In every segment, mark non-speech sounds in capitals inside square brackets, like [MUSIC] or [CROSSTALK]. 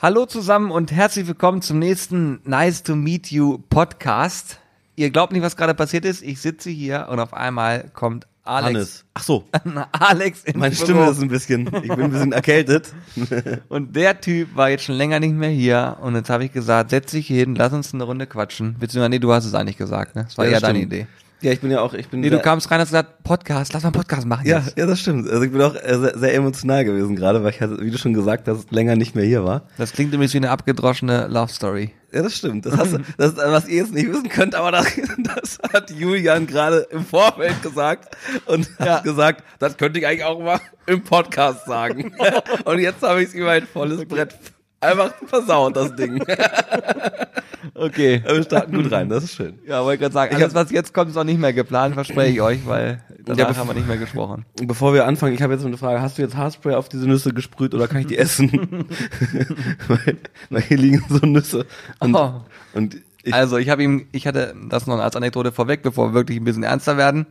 Hallo zusammen und herzlich willkommen zum nächsten Nice to Meet You Podcast. Ihr glaubt nicht, was gerade passiert ist. Ich sitze hier und auf einmal kommt Alex. Hannes. Ach so. [LAUGHS] Alex ins Meine Büro. Stimme ist ein bisschen, ich bin ein bisschen erkältet. [LAUGHS] Und der Typ war jetzt schon länger nicht mehr hier und jetzt habe ich gesagt, setz dich hier hin, lass uns eine Runde quatschen. Beziehungsweise, nee, du hast es eigentlich gesagt, ne? Das war Ja, das deine. Idee. Ja, ich bin ja auch, ich bin Nee, du kamst rein und hast gesagt, Podcast, lass mal einen Podcast machen ja, jetzt. ja, das stimmt. Also ich bin auch sehr, sehr emotional gewesen gerade, weil ich hatte, wie du schon gesagt hast, länger nicht mehr hier war. Das klingt übrigens wie eine abgedroschene Love Story. Ja, das stimmt. Das, hast, [LAUGHS] das ist, was ihr jetzt nicht wissen könnt, aber das, das hat Julian gerade im Vorfeld gesagt und Ja. hat gesagt, das könnte ich eigentlich auch mal im Podcast sagen. [LAUGHS] und jetzt habe ich es über ein volles Brett einfach versaut, das Ding. [LAUGHS] Okay. Aber wir starten gut rein, das ist schön. Ja, wollte gerade sagen, alles, was jetzt kommt, ist auch nicht mehr geplant, verspreche ich euch, weil danach Ja, haben wir nicht mehr gesprochen. Bevor wir anfangen, ich habe jetzt noch eine Frage. Hast du jetzt Haarspray auf diese Nüsse gesprüht oder kann ich die essen? [LAUGHS] weil, weil hier liegen so Nüsse. Und, Oh. und ich, also ich habe ihm, ich hatte das noch als Anekdote vorweg, bevor wir wirklich ein bisschen ernster werden.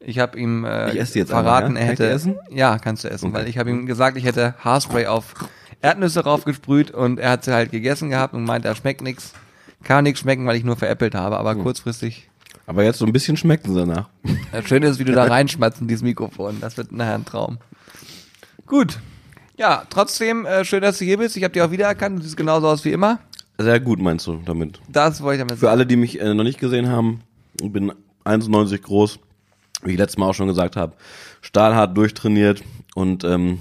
Ich habe ihm äh, Ich verraten, einfach, ja? er Kann hätte die essen? ja kannst du essen, Okay. weil ich habe ihm gesagt, ich hätte Haarspray auf Erdnüsse raufgesprüht und er hat sie halt gegessen gehabt und meinte, er schmeckt nix, kann nichts schmecken, weil ich nur veräppelt habe, aber Hm. kurzfristig. aber jetzt so ein bisschen schmecken sie danach. Das Schöne ist, wie du da [LAUGHS] reinschmatzt in dieses Mikrofon. Das wird nachher ein Traum. Gut. Ja, trotzdem äh, schön, dass du hier bist. Ich habe dich auch wiedererkannt. Du siehst genauso aus wie immer. Sehr gut meinst du damit. Das wollte ich damit Für sagen. alle, die mich äh, noch nicht gesehen haben, ich bin 1,90 groß, wie ich letztes Mal auch schon gesagt habe, stahlhart durchtrainiert und ähm,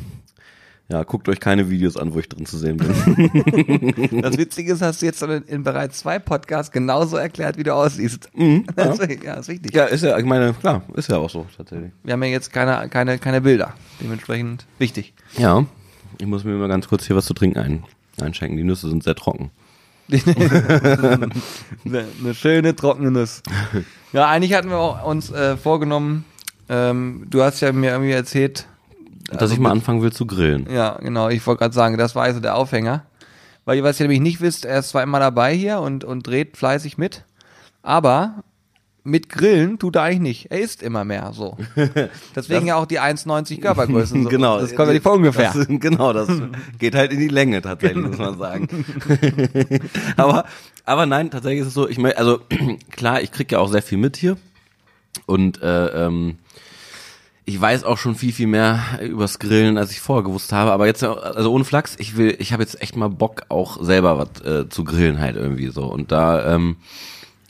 ja, guckt euch keine Videos an, wo ich drin zu sehen bin. [LAUGHS] Das Witzige ist, hast du jetzt in, in bereits zwei Podcasts genauso erklärt, wie du aussiehst. Mhm, Das, [LAUGHS] ja, ist richtig. ja, ist ja, ich meine, klar, ist ja auch so tatsächlich. Wir haben ja jetzt keine, keine, keine Bilder. Dementsprechend wichtig. Ja, ich muss mir mal ganz kurz hier was zu trinken ein, einschenken. Die Nüsse sind sehr trocken. [LAUGHS] eine, eine schöne trockene Nuss. Ja, eigentlich hatten wir auch uns äh, vorgenommen, ähm, du hast ja mir irgendwie erzählt, Dass ich mal anfangen will zu grillen. Ja, genau. Ich wollte gerade sagen, das war also der Aufhänger. Weil ihr, was ihr nämlich nicht wisst, er ist zwar immer dabei hier und, und dreht fleißig mit, aber mit Grillen tut er eigentlich nicht. Er isst immer mehr so. [LAUGHS] Deswegen ja auch die 1,90 Körpergröße. [LAUGHS] So. genau. Das kommt ja nicht von ungefähr. Das, genau, das [LAUGHS] geht halt in die Länge tatsächlich, muss man sagen. aber, aber nein, tatsächlich ist es so, ich meine, also [CLEARS THROAT] klar, ich krieg ja auch sehr viel mit hier. Und äh, ähm, ich weiß auch schon viel, viel mehr übers Grillen, als ich vorher gewusst habe. Aber jetzt, also ohne Flachs, ich will, ich habe jetzt echt mal Bock, auch selber was äh, zu grillen halt irgendwie so. Und da ähm,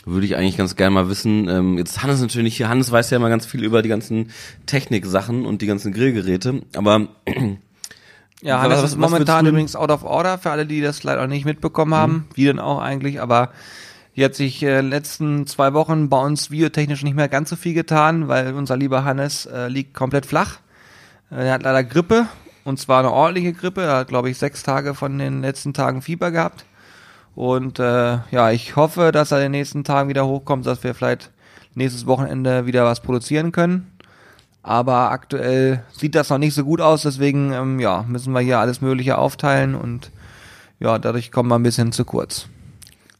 würde ich eigentlich ganz gerne mal wissen, ähm, jetzt ist Hannes natürlich hier, Hannes weiß ja immer ganz viel über die ganzen Techniksachen und die ganzen Grillgeräte, aber [CLEARS THROAT] Ja, Hannes was- ist was momentan du denn- übrigens out of order, für alle, die das leider noch nicht mitbekommen haben. Wie denn auch eigentlich, aber hier hat sich äh, letzten zwei Wochen bei uns videotechnisch nicht mehr ganz so viel getan, weil unser lieber Hannes äh, liegt komplett flach. Äh, er hat leider Grippe und zwar eine ordentliche Grippe. Er hat, glaube ich, sechs Tage von den letzten Tagen Fieber gehabt. Und äh, ja, ich hoffe, dass er in den nächsten Tagen wieder hochkommt, dass wir vielleicht nächstes Wochenende wieder was produzieren können. Aber aktuell sieht das noch nicht so gut aus, deswegen ähm, ja, müssen wir hier alles Mögliche aufteilen und ja, dadurch kommen wir ein bisschen zu kurz.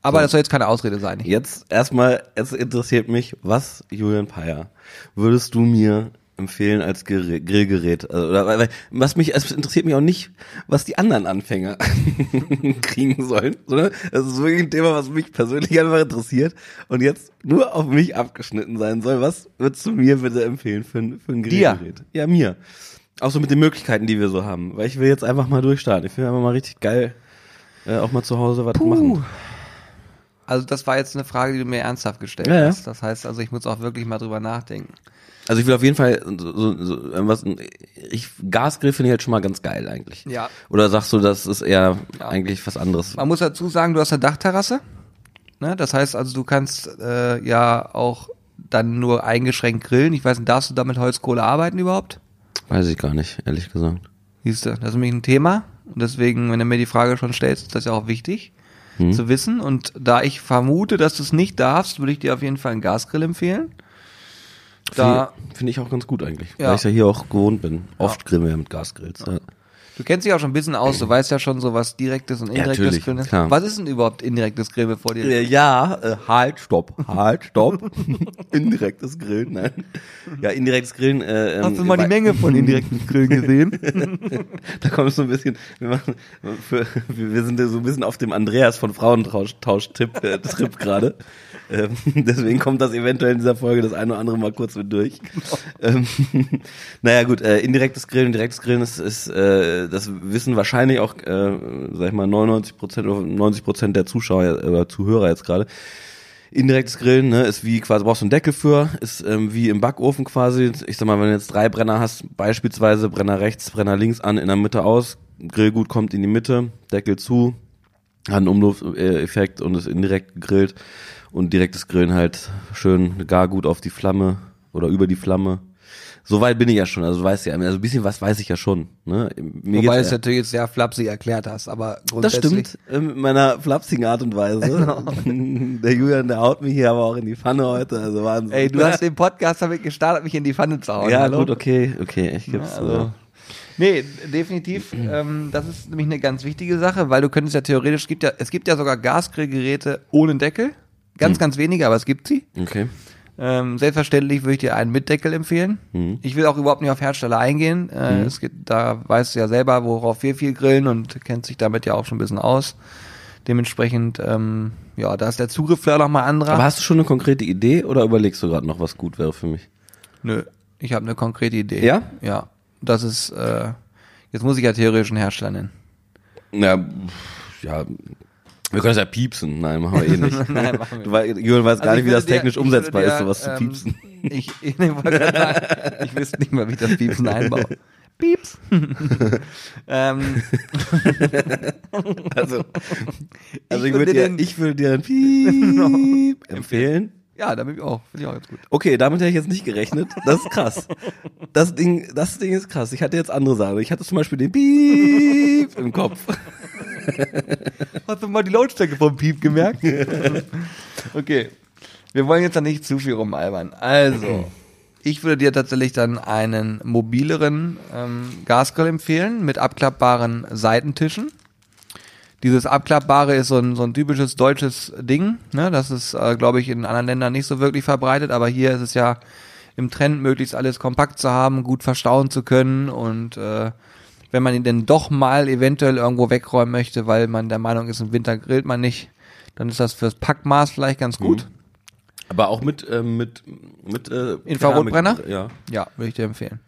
Aber So. das soll jetzt keine Ausrede sein. jetzt erstmal, jetzt interessiert mich, was, Julian Peyer, würdest du mir empfehlen als Gerä- Grillgerät? Also, oder, weil, was mich, es interessiert mich auch nicht, was die anderen Anfänger [LAUGHS] kriegen sollen, sondern das ist wirklich ein Thema, was mich persönlich einfach interessiert und jetzt nur auf mich abgeschnitten sein soll. Was würdest du mir bitte empfehlen für ein, für ein Dir? Grillgerät? Ja, mir. Auch so mit den Möglichkeiten, die wir so haben. Weil ich will jetzt einfach mal durchstarten. Ich will einfach mal richtig geil äh, auch mal zu Hause was machen. Also das war jetzt eine Frage, die du mir ernsthaft gestellt Ja, hast. Das heißt also, ich muss auch wirklich mal drüber nachdenken. Also ich will auf jeden Fall so, so, so was ich Gasgrill finde ich halt schon mal ganz geil eigentlich. Ja. Oder sagst du, das ist eher Ja. eigentlich was anderes? Man muss dazu sagen, du hast eine Dachterrasse. Ne? Das heißt also, du kannst äh, ja auch dann nur eingeschränkt grillen. Ich weiß nicht, darfst du da mit Holzkohle arbeiten überhaupt? Weiß ich gar nicht, ehrlich gesagt. Siehst du, das ist nämlich ein Thema. Und deswegen, wenn du mir die Frage schon stellst, ist das ja auch wichtig Hm. zu wissen. Und da ich vermute, dass du es nicht darfst, würde ich dir auf jeden Fall einen Gasgrill empfehlen. Da, Finde ich auch ganz gut eigentlich, Ja. weil ich ja hier auch gewohnt bin. Oft grillen wir ja mit Gasgrills. Ja. Du kennst dich auch schon ein bisschen aus, du [CLEARS THROAT] weißt ja schon so, was direktes und indirektes natürlich, Grillen ist. klar. Was ist denn überhaupt indirektes Grillen, bevor dir Äh, Ja, äh, halt, stopp, halt, stopp. [LAUGHS] indirektes Grillen, nein. Ja, indirektes Grillen. Äh, ähm, Hast du mal die Menge von indirekten Grillen gesehen? [LAUGHS] Da kommt so ein bisschen, wir, machen, für, wir sind ja so ein bisschen auf dem Andreas von Frauentausch-Tipp äh, gerade. Ähm, [LAUGHS] deswegen kommt das eventuell in dieser Folge das eine oder andere mal kurz mit durch. Ähm, [LAUGHS] naja gut, äh, indirektes Grillen, direktes Grillen ist, ist äh, das wissen wahrscheinlich auch, äh, sag ich mal, 99 Prozent oder 90 Prozent der Zuschauer oder Zuhörer jetzt gerade. Indirektes Grillen ne, ist wie quasi brauchst du einen Deckel für, ist ähm, wie im Backofen quasi. Ich sag mal, wenn du jetzt drei Brenner hast, beispielsweise Brenner rechts, Brenner links an, in der Mitte aus, Grillgut kommt in die Mitte, Deckel zu, hat einen Umlufteffekt und ist indirekt gegrillt und direktes Grillen halt schön gar gut auf die Flamme oder über die Flamme. Soweit bin ich ja schon, also du weißt ja, also ein bisschen was weiß ich ja schon. Ne? Mir Wobei geht's es ja- natürlich jetzt sehr flapsig erklärt hast, aber das grundsätzlich. stimmt, äh, mit meiner flapsigen Art und Weise. [LAUGHS] [LAUGHS] der Julian, der haut mich hier aber auch in die Pfanne heute, also Wahnsinn. Ey, du hast den Podcast damit gestartet, mich in die Pfanne zu hauen. Ja, hallo? gut, okay, okay, ich geb's Also, so. Nee, definitiv. Ähm, das ist nämlich eine ganz wichtige Sache, weil du könntest ja theoretisch, es gibt ja, es gibt ja sogar Gasgrillgeräte ohne Deckel. Ganz, Hm. ganz wenige, aber es gibt sie. Okay. Ähm, selbstverständlich würde ich dir einen mit Deckel empfehlen. Mhm. Ich will auch überhaupt nicht auf Hersteller eingehen. Äh, es gibt, da weißt du ja selber, worauf wir viel grillen und kennt sich damit ja auch schon ein bisschen aus. Dementsprechend, ähm, ja, da ist der Zugriff vielleicht noch mal anderer. Aber hast du schon eine konkrete Idee oder überlegst du gerade noch, was gut wäre für mich? Nö, ich habe eine konkrete Idee. Ja? Ja. Das ist, äh, jetzt muss ich ja theoretisch einen Hersteller nennen. Ja, pff, ja. Wir können es ja piepsen. Nein, machen wir eh nicht. [LAUGHS] Nein, machen wir Du wei- Julian weiß gar Also nicht, ich wie das dir- technisch ich umsetzbar würde ist, dir, sowas zu ähm, piepsen. Ich, ich, nee, sagen, ich wüsste nicht mal, wie ich das Piepsen einbaue. Pieps. [LAUGHS] ähm, Also, also Ich ich, würde dir, ich würde dir ein Piep [LAUGHS] empfehlen. Ja, da bin ich auch. Finde ich auch ganz gut. Okay, damit hätte ich jetzt nicht gerechnet. Das ist krass. Das Ding, das Ding ist krass. Ich hatte jetzt andere Sachen. Ich hatte zum Beispiel den Piep im Kopf. Hast du mal die Lautstärke vom Piep gemerkt? okay. Wir wollen jetzt da nicht zu viel rumalbern. Also, ich würde dir tatsächlich dann einen mobileren ähm, Gasgrill empfehlen mit abklappbaren Seitentischen. Dieses Abklappbare ist so ein, so ein typisches deutsches Ding. Ne? Das ist, äh, glaube ich, in anderen Ländern nicht so wirklich verbreitet, aber hier ist es ja im Trend, möglichst alles kompakt zu haben, gut verstauen zu können und äh, wenn man ihn denn doch mal eventuell irgendwo wegräumen möchte, weil man der Meinung ist, im Winter grillt man nicht, dann ist das fürs Packmaß vielleicht ganz gut. Aber auch mit, ähm, mit, mit, äh, Infrarotbrenner? Ja. Ja, würde ich dir empfehlen.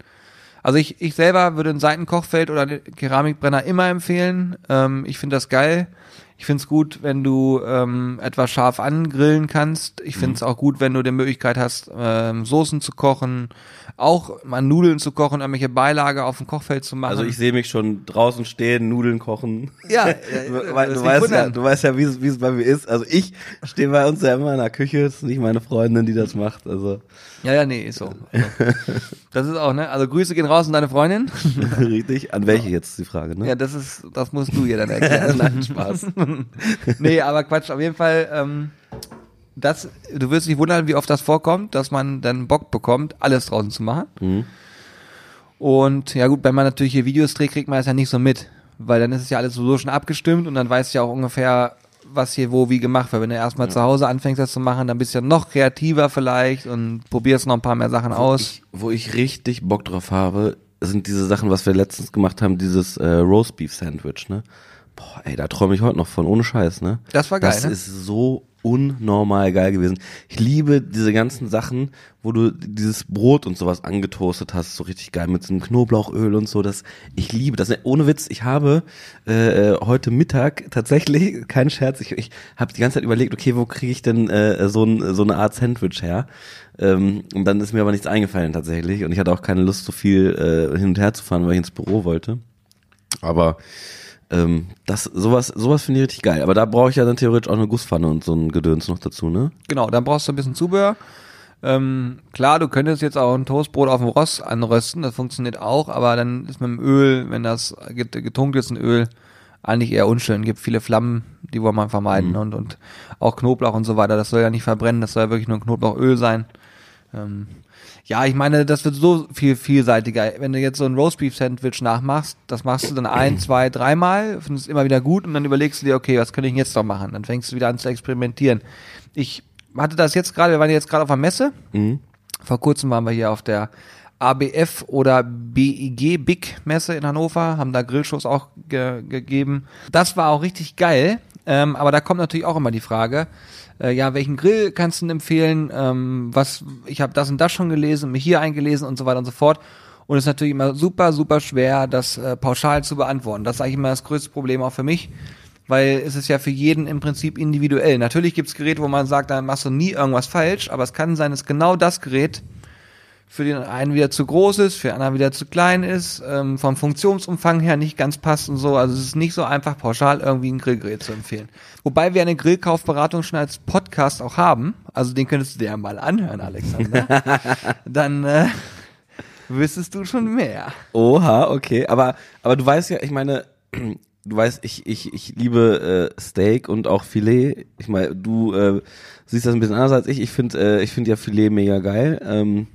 Also ich, ich selber würde ein Seitenkochfeld oder einen Keramikbrenner immer empfehlen. Ähm, ich finde das geil. Ich finde es gut, wenn du ähm, etwas scharf angrillen kannst. Ich finde es auch gut, wenn du die Möglichkeit hast, ähm, Soßen zu kochen, auch mal Nudeln zu kochen, irgendwelche Beilage auf dem Kochfeld zu machen. Also ich sehe mich schon draußen stehen, Nudeln kochen. ja, [LAUGHS] Weil, du, weißt ja, du weißt ja, wie es, wie es bei mir ist. Also ich stehe bei uns ja immer in der Küche, es ist nicht meine Freundin, die das macht. Also Ja, ja, nee, ist so. Also, das ist auch, ne? Also Grüße gehen raus an deine Freundin. [LAUGHS] richtig. An welche jetzt die Frage, ne? Ja, das ist, das musst du ihr dann erklären. [LAUGHS] Nein, Spaß. nee, aber Quatsch, auf jeden Fall, ähm, das, du wirst dich wundern, wie oft das vorkommt, dass man dann Bock bekommt, alles draußen zu machen. Mhm. Und ja gut, wenn man natürlich hier Videos dreht, kriegt man das ja nicht so mit, weil dann ist es ja alles sowieso schon abgestimmt und dann weißt du ja auch ungefähr, was hier wo wie gemacht wird. Wenn du erstmal zu Hause anfängst, das zu machen, dann bist du ja noch kreativer vielleicht und probierst noch ein paar mehr Sachen aus. Ich, wo ich richtig Bock drauf habe, sind diese Sachen, was wir letztens gemacht haben, dieses äh, Roast Beef Sandwich, ne? Boah, ey, da träume ich heute noch von, ohne Scheiß, ne? Das war geil, Das ne? ist so unnormal geil gewesen. Ich liebe diese ganzen Sachen, wo du dieses Brot und sowas angetoastet hast, so richtig geil mit so einem Knoblauchöl und so. Das, ich liebe das. Ohne Witz, ich habe äh, heute Mittag tatsächlich, [LAUGHS] kein Scherz, ich, ich habe die ganze Zeit überlegt, okay, wo kriege ich denn äh, so, ein, so eine Art Sandwich her? Ähm, und dann ist mir aber nichts eingefallen tatsächlich. Und ich hatte auch keine Lust, so viel äh, hin und her zu fahren, weil ich ins Büro wollte. Aber ähm, das, sowas, sowas finde ich richtig geil. Aber da brauche ich ja dann theoretisch auch eine Gusspfanne und so ein Gedöns noch dazu, ne? Genau, dann brauchst du ein bisschen Zubehör. Ähm, klar, du könntest jetzt auch ein Toastbrot auf dem Ross anrösten, das funktioniert auch, aber dann ist mit dem Öl, wenn das get- getunkt ist in Öl, eigentlich eher unschön. Gibt viele Flammen, die wollen man vermeiden und, und auch Knoblauch und so weiter. Das soll ja nicht verbrennen, das soll ja wirklich nur Knoblauchöl sein. Ähm, ja, ich meine, das wird so viel vielseitiger. Wenn du jetzt so ein Roastbeef-Sandwich nachmachst, das machst du dann ein, [CLEARS THROAT] zwei, dreimal, findest es immer wieder gut und dann überlegst du dir, okay, was könnte ich jetzt noch machen? Dann fängst du wieder an zu experimentieren. Ich hatte das jetzt gerade, wir waren jetzt gerade auf der Messe. Mhm. Vor kurzem waren wir hier auf der ABF oder BIG Big Messe in Hannover, haben da Grillshows auch ge gegeben. Das war auch richtig geil, ähm, aber da kommt natürlich auch immer die Frage, äh, ja, welchen Grill kannst du denn empfehlen? Ähm, was, ich habe das und das schon gelesen, mich hier eingelesen und so weiter und so fort. Und es ist natürlich immer super, super schwer, das äh, pauschal zu beantworten. Das ist eigentlich immer das größte Problem auch für mich, weil es ist ja für jeden im Prinzip individuell. Natürlich gibt's Geräte, wo man sagt, da machst du nie irgendwas falsch, aber es kann sein, dass genau das Gerät für den einen wieder zu groß ist, für den anderen wieder zu klein ist, ähm, vom Funktionsumfang her nicht ganz passt und so. Also es ist nicht so einfach pauschal irgendwie ein Grillgerät zu empfehlen. Wobei wir eine Grillkaufberatung schon als Podcast auch haben. Also den könntest du dir ja mal anhören, Alexander. [LAUGHS] Dann äh, wüsstest du schon mehr. Oha, okay. Aber, aber du weißt ja, ich meine, [CLEARS THROAT] du weißt, ich, ich, ich liebe äh, Steak und auch Filet. Ich meine, du äh, siehst das ein bisschen anders als ich. Ich finde äh, ich finde ja Filet mega geil. Ähm,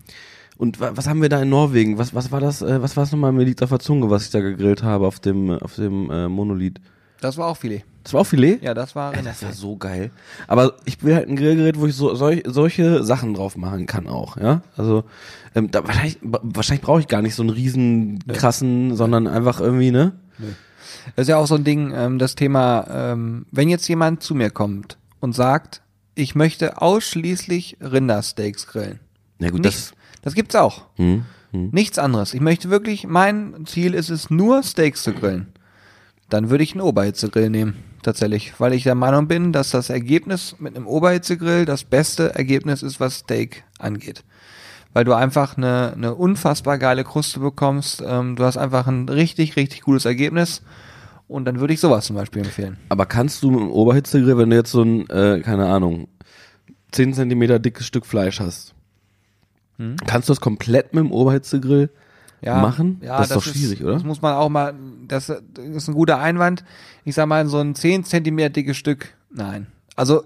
und wa was haben wir da in Norwegen? Was, was war das, äh, was war es nochmal? Mir liegt auf der Zunge, was ich da gegrillt habe auf dem, auf dem äh, Monolith. Das war auch Filet. Das war auch Filet? Ja, das war Ja, das war so geil. Aber ich will halt ein Grillgerät, wo ich so solch, solche Sachen drauf machen kann auch, ja. Also ähm, da, wahrscheinlich, wahrscheinlich brauche ich gar nicht so einen riesen krassen, sondern einfach irgendwie ne. Das ist ja auch so ein Ding, ähm, das Thema, ähm, wenn jetzt jemand zu mir kommt und sagt, ich möchte ausschließlich Rindersteaks grillen. Na gut, Nichts, das gibt's auch. das. Hm, hm. Nichts anderes. Ich möchte wirklich, mein Ziel ist es, nur Steaks zu grillen. Dann würde ich einen Oberhitzegrill nehmen, tatsächlich. Weil ich der Meinung bin, dass das Ergebnis mit einem Oberhitzegrill das beste Ergebnis ist, was Steak angeht. Weil du einfach eine, eine unfassbar geile Kruste bekommst. Ähm, du hast einfach ein richtig, richtig gutes Ergebnis. Und dann würde ich sowas zum Beispiel empfehlen. Aber kannst du mit dem Oberhitzegrill, wenn du jetzt so ein, äh, keine Ahnung, 10 Zentimeter dickes Stück Fleisch hast, kannst du das komplett mit dem Oberhitzegrill machen? Ja, das ist doch schwierig, oder? Das muss man auch mal, das ist ein guter Einwand. Ich sag mal, so ein 10 Zentimeter dickes Stück, nein. Also,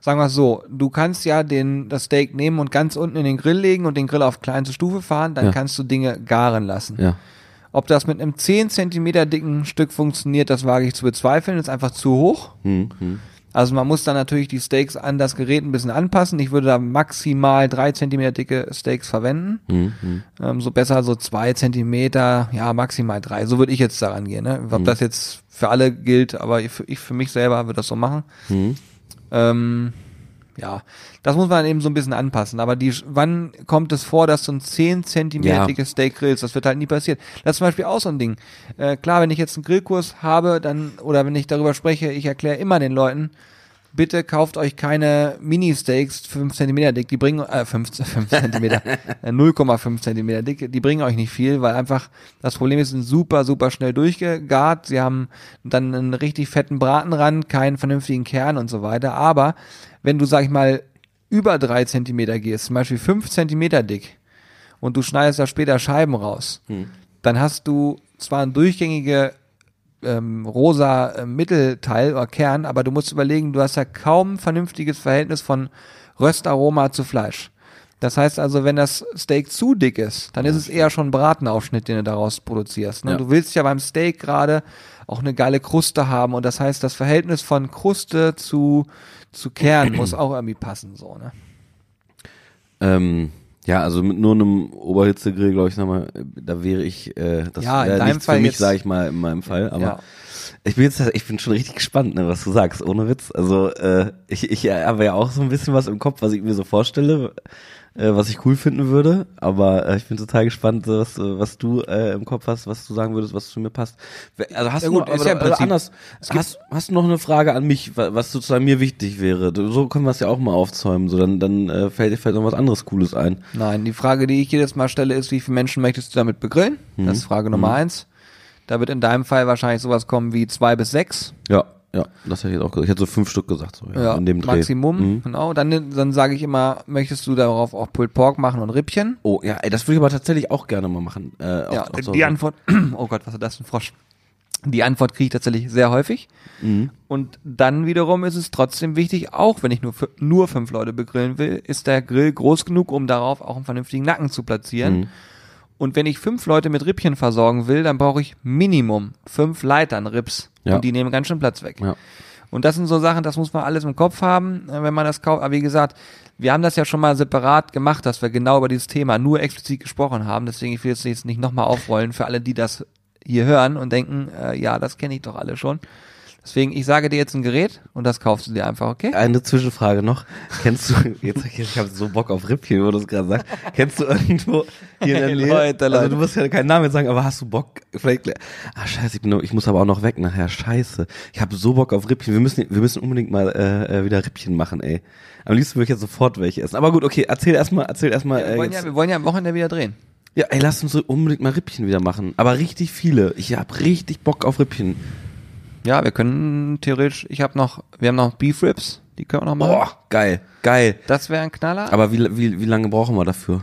sagen wir es so, du kannst ja den, das Steak nehmen und ganz unten in den Grill legen und den Grill auf kleinste Stufe fahren, dann Ja. kannst du Dinge garen lassen. Ja. Ob das mit einem 10 Zentimeter dicken Stück funktioniert, das wage ich zu bezweifeln, ist einfach zu hoch. Hm, hm. Also man muss dann natürlich die Steaks an das Gerät ein bisschen anpassen. Ich würde da maximal drei Zentimeter dicke Steaks verwenden. Hm, hm. Ähm, so besser so zwei Zentimeter, ja, maximal drei. So würde ich jetzt daran gehen. Ne? Ob das jetzt für alle gilt, aber ich, ich für mich selber würde das so machen. Hm. Ähm, ja, das muss man eben so ein bisschen anpassen. Aber die, wann kommt es vor, dass du ein 10 Zentimeter Ja. dickes Steak grillst? Das wird halt nie passieren. Das ist zum Beispiel auch so ein Ding. Äh, klar, wenn ich jetzt einen Grillkurs habe, dann, oder wenn ich darüber spreche, ich erkläre immer den Leuten, bitte kauft euch keine Mini-Steaks 5 Zentimeter dick, die bringen, äh, 5, 5 [LAUGHS] Zentimeter, [LAUGHS] äh, 0,5 Zentimeter dick, die bringen euch nicht viel, weil einfach das Problem ist, sie sind super, super schnell durchgegart, sie haben dann einen richtig fetten Bratenrand, keinen vernünftigen Kern und so weiter, aber wenn du, sag ich mal, über drei Zentimeter gehst, zum Beispiel fünf Zentimeter dick, und du schneidest da später Scheiben raus, dann hast du zwar ein durchgängige ähm, rosa äh, Mittelteil oder Kern, aber du musst überlegen, du hast ja kaum vernünftiges Verhältnis von Röstaroma zu Fleisch. Das heißt also, wenn das Steak zu dick ist, dann ist es eher schon ein Bratenaufschnitt, den du daraus produzierst. Ne? Ja. Du willst ja beim Steak gerade auch eine geile Kruste haben und das heißt, das Verhältnis von Kruste zu, zu Kern muss [CLEARS THROAT] auch irgendwie passen, so, ne? Ähm, ja, also mit nur einem Oberhitzegrill, glaube ich, sag mal, da wäre ich, äh, das Ja, wäre nichts Fall für mich, sage ich mal, in meinem Fall. Aber Ja. ich bin jetzt, ich bin schon richtig gespannt, ne, was du sagst, ohne Witz. Also äh, ich, ich habe ja auch so ein bisschen was im Kopf, was ich mir so vorstelle, äh, was ich cool finden würde. Aber äh, ich bin total gespannt, äh, was, äh, was du äh, im Kopf hast, was du sagen würdest, was zu mir passt. Also hast Ja du gut, noch, ist aber, ja also anders, hast, hast du noch eine Frage an mich, wa- was sozusagen mir wichtig wäre? Du- So können wir es ja auch mal aufzäumen. So dann, dann äh, fällt dir vielleicht noch was anderes Cooles ein. Nein, die Frage, die ich jedes Mal stelle, ist, wie viele Menschen möchtest du damit begrillen? Mhm. Das ist Frage Nummer eins. Da wird in deinem Fall wahrscheinlich sowas kommen wie zwei bis sechs. Ja, ja, das hätte ich jetzt auch gesagt. Ich hätte so fünf Stück gesagt, so, ja, Ja, in dem Dreh. Maximum, Mhm. genau. Dann, dann sage ich immer, möchtest du darauf auch Pulled Pork machen und Rippchen? Oh, ja, ey, das würde ich aber tatsächlich auch gerne mal machen. Äh, ja, auf, auf die Antwort, [CLEARS THROAT] oh Gott, was ist das ein Frosch? Die Antwort kriege ich tatsächlich sehr häufig. Und dann wiederum ist es trotzdem wichtig, auch wenn ich nur, nur fünf Leute begrillen will, ist der Grill groß genug, um darauf auch einen vernünftigen Nacken zu platzieren. Und wenn ich fünf Leute mit Rippchen versorgen will, dann brauche ich Minimum fünf Leitern Rips. Ja. Und die nehmen ganz schön Platz weg. Ja. Und das sind so Sachen, das muss man alles im Kopf haben, äh, wenn man das kauft. Aber wie gesagt, wir haben das ja schon mal separat gemacht, dass wir genau über dieses Thema nur explizit gesprochen haben. Deswegen, ich will jetzt jetzt nicht nochmal aufrollen für alle, die das hier hören und denken, äh, ja, das kenne ich doch alle schon. Deswegen, ich sage dir jetzt ein Gerät und das kaufst du dir einfach, okay? Eine Zwischenfrage noch. Kennst du, jetzt ich habe so Bock auf Rippchen, wo du es gerade sagst. Kennst du irgendwo hier in der Nähe? Leute, Also Leute. du musst ja keinen Namen jetzt sagen, aber hast du Bock? Vielleicht, ah scheiße, ich, bin, nur- ich muss aber auch noch weg nachher. Scheiße. Ich habe so Bock auf Rippchen. Wir müssen, wir müssen unbedingt mal äh, äh, wieder Rippchen machen, ey. Am liebsten würde ich jetzt sofort welche essen. Aber gut, okay, erzähl erstmal, erzähl erstmal. wir, Äh, wollen jetzt- ja, wir wollen ja am Wochenende wieder drehen. ja, ey, lass uns so unbedingt mal Rippchen wieder machen. Aber richtig viele. Ich hab richtig Bock auf Rippchen. Ja, wir können theoretisch, ich habe noch, wir haben noch Beef Ribs, die können wir noch machen. Boah, geil, geil. Das wäre ein Knaller. Aber wie, wie, wie lange brauchen wir dafür?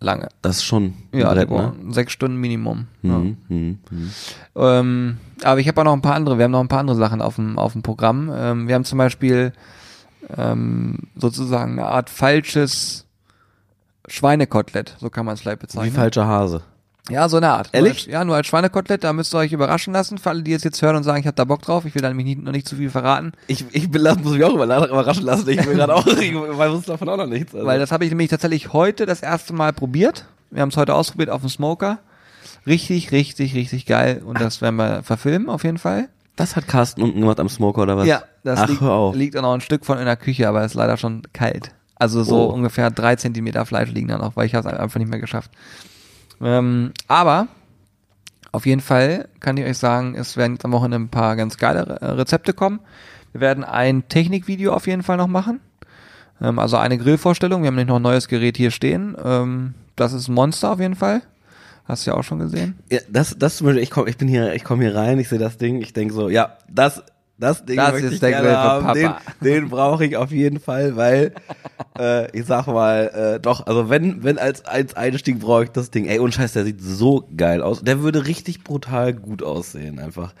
lange. Das ist schon Ja, Brett, brauchen sechs Stunden Minimum. Ja. Mhm, mhm, mhm. Ähm, aber ich habe auch noch ein paar andere, wir haben noch ein paar andere Sachen auf dem, auf dem Programm. Ähm, wir haben zum Beispiel ähm, sozusagen eine Art falsches Schweinekotelett, so kann man es vielleicht Wie bezeichnen. falscher Hase. Ja, so eine Art. Nur Ehrlich? Als, ja, nur als Schweinekotelett, da müsst ihr euch überraschen lassen, für alle, die es jetzt hören und sagen, ich habe da Bock drauf. Ich will da nämlich nicht, noch nicht zu viel verraten, Ich, ich bin, muss mich auch über überraschen lassen. Ich bin gerade auch, [LAUGHS] ich weiß davon auch noch nichts. Also. weil das habe ich nämlich tatsächlich heute das erste Mal probiert. Wir haben es heute ausprobiert auf dem Smoker. Richtig, richtig, richtig geil. Und das werden wir verfilmen, auf jeden Fall. das hat Carsten unten gemacht am Smoker oder was? Ja, das Ach, liegt, liegt auch noch ein Stück von in der Küche, aber ist leider schon kalt. Also so Oh. ungefähr drei Zentimeter Fleisch liegen da noch, weil ich habe es einfach nicht mehr geschafft. Ähm, aber auf jeden Fall kann ich euch sagen, es werden jetzt am Wochenende ein paar ganz geile Re- Rezepte kommen. Wir werden ein Technikvideo auf jeden Fall noch machen. Ähm, also eine Grillvorstellung. Wir haben nämlich noch ein neues Gerät hier stehen. Ähm, das ist ein Monster auf jeden Fall. Hast du ja auch schon gesehen. Ja, das, das zum Beispiel, ich komm, ich bin hier, ich komme hier rein, ich sehe das Ding, ich denke so, ja, das, das Ding Das möchte ist ich der gerne haben. Den, Papa. [LAUGHS] den brauche ich auf jeden Fall, weil äh, ich sag mal, äh, doch, also wenn, wenn als, als Einstieg brauche ich das Ding. Ey, und Scheiß, der sieht so geil aus. Der würde richtig brutal gut aussehen, einfach.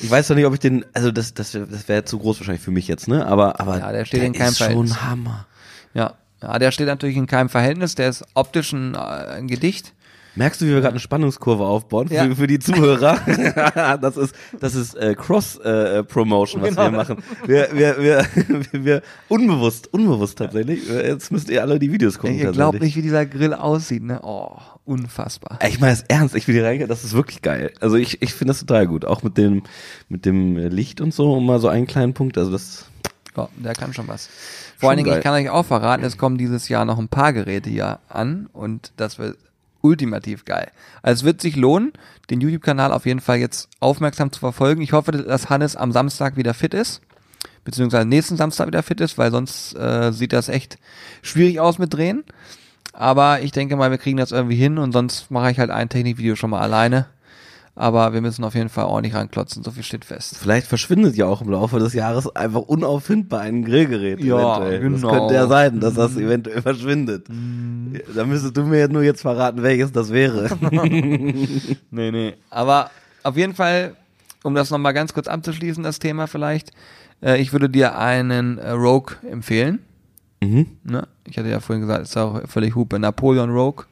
Ich weiß doch nicht, ob ich den, also das, das, wär- das wäre zu groß wahrscheinlich für mich jetzt, ne? Aber, aber Ja, der steht in keinem ist schon Verhältnis. Hammer. Ja. Ja, der steht natürlich in keinem Verhältnis. Der ist optisch ein, äh, ein Gedicht. Merkst du, wie wir gerade eine Spannungskurve aufbauen Ja. für, für die Zuhörer? [LAUGHS] das ist das ist äh, Cross äh, Promotion, was Genau. wir machen. Wir, wir, wir, [LAUGHS] wir, unbewusst, unbewusst tatsächlich. Jetzt müsst ihr alle die Videos gucken. Ihr glaubt nicht, wie dieser Grill aussieht, ne? Oh, unfassbar. Ich meine das ernst, ich will hier reingehen, das ist wirklich geil. Also ich, ich finde das total gut. Auch mit dem, mit dem Licht und so, um mal so einen kleinen Punkt. Also das Ja, der kann schon was. Vor allen Dingen, geil. ich kann euch auch verraten, es kommen dieses Jahr noch ein paar Geräte hier an und das wird ultimativ geil. Also es wird sich lohnen, den YouTube-Kanal auf jeden Fall jetzt aufmerksam zu verfolgen. Ich hoffe, dass Hannes am Samstag wieder fit ist, beziehungsweise nächsten Samstag wieder fit ist, weil sonst äh, sieht das echt schwierig aus mit Drehen. Aber ich denke mal, wir kriegen das irgendwie hin und sonst mache ich halt ein Technikvideo schon mal alleine. Aber wir müssen auf jeden Fall ordentlich ranklotzen, so viel steht fest. vielleicht verschwindet ja auch im Laufe des Jahres einfach unauffindbar ein Grillgerät. Ja, eventuell. Das genau. könnte ja sein, dass das eventuell verschwindet. Mhm. Da müsstest du mir nur jetzt verraten, welches das wäre. [LAUGHS] Nee, nee. Aber auf jeden Fall, um das nochmal ganz kurz abzuschließen, das Thema vielleicht, äh, ich würde dir einen äh, Rogue empfehlen. mhm. Ne? Ich hatte ja vorhin gesagt, ist auch völlig Hupe. Napoleon Rogue.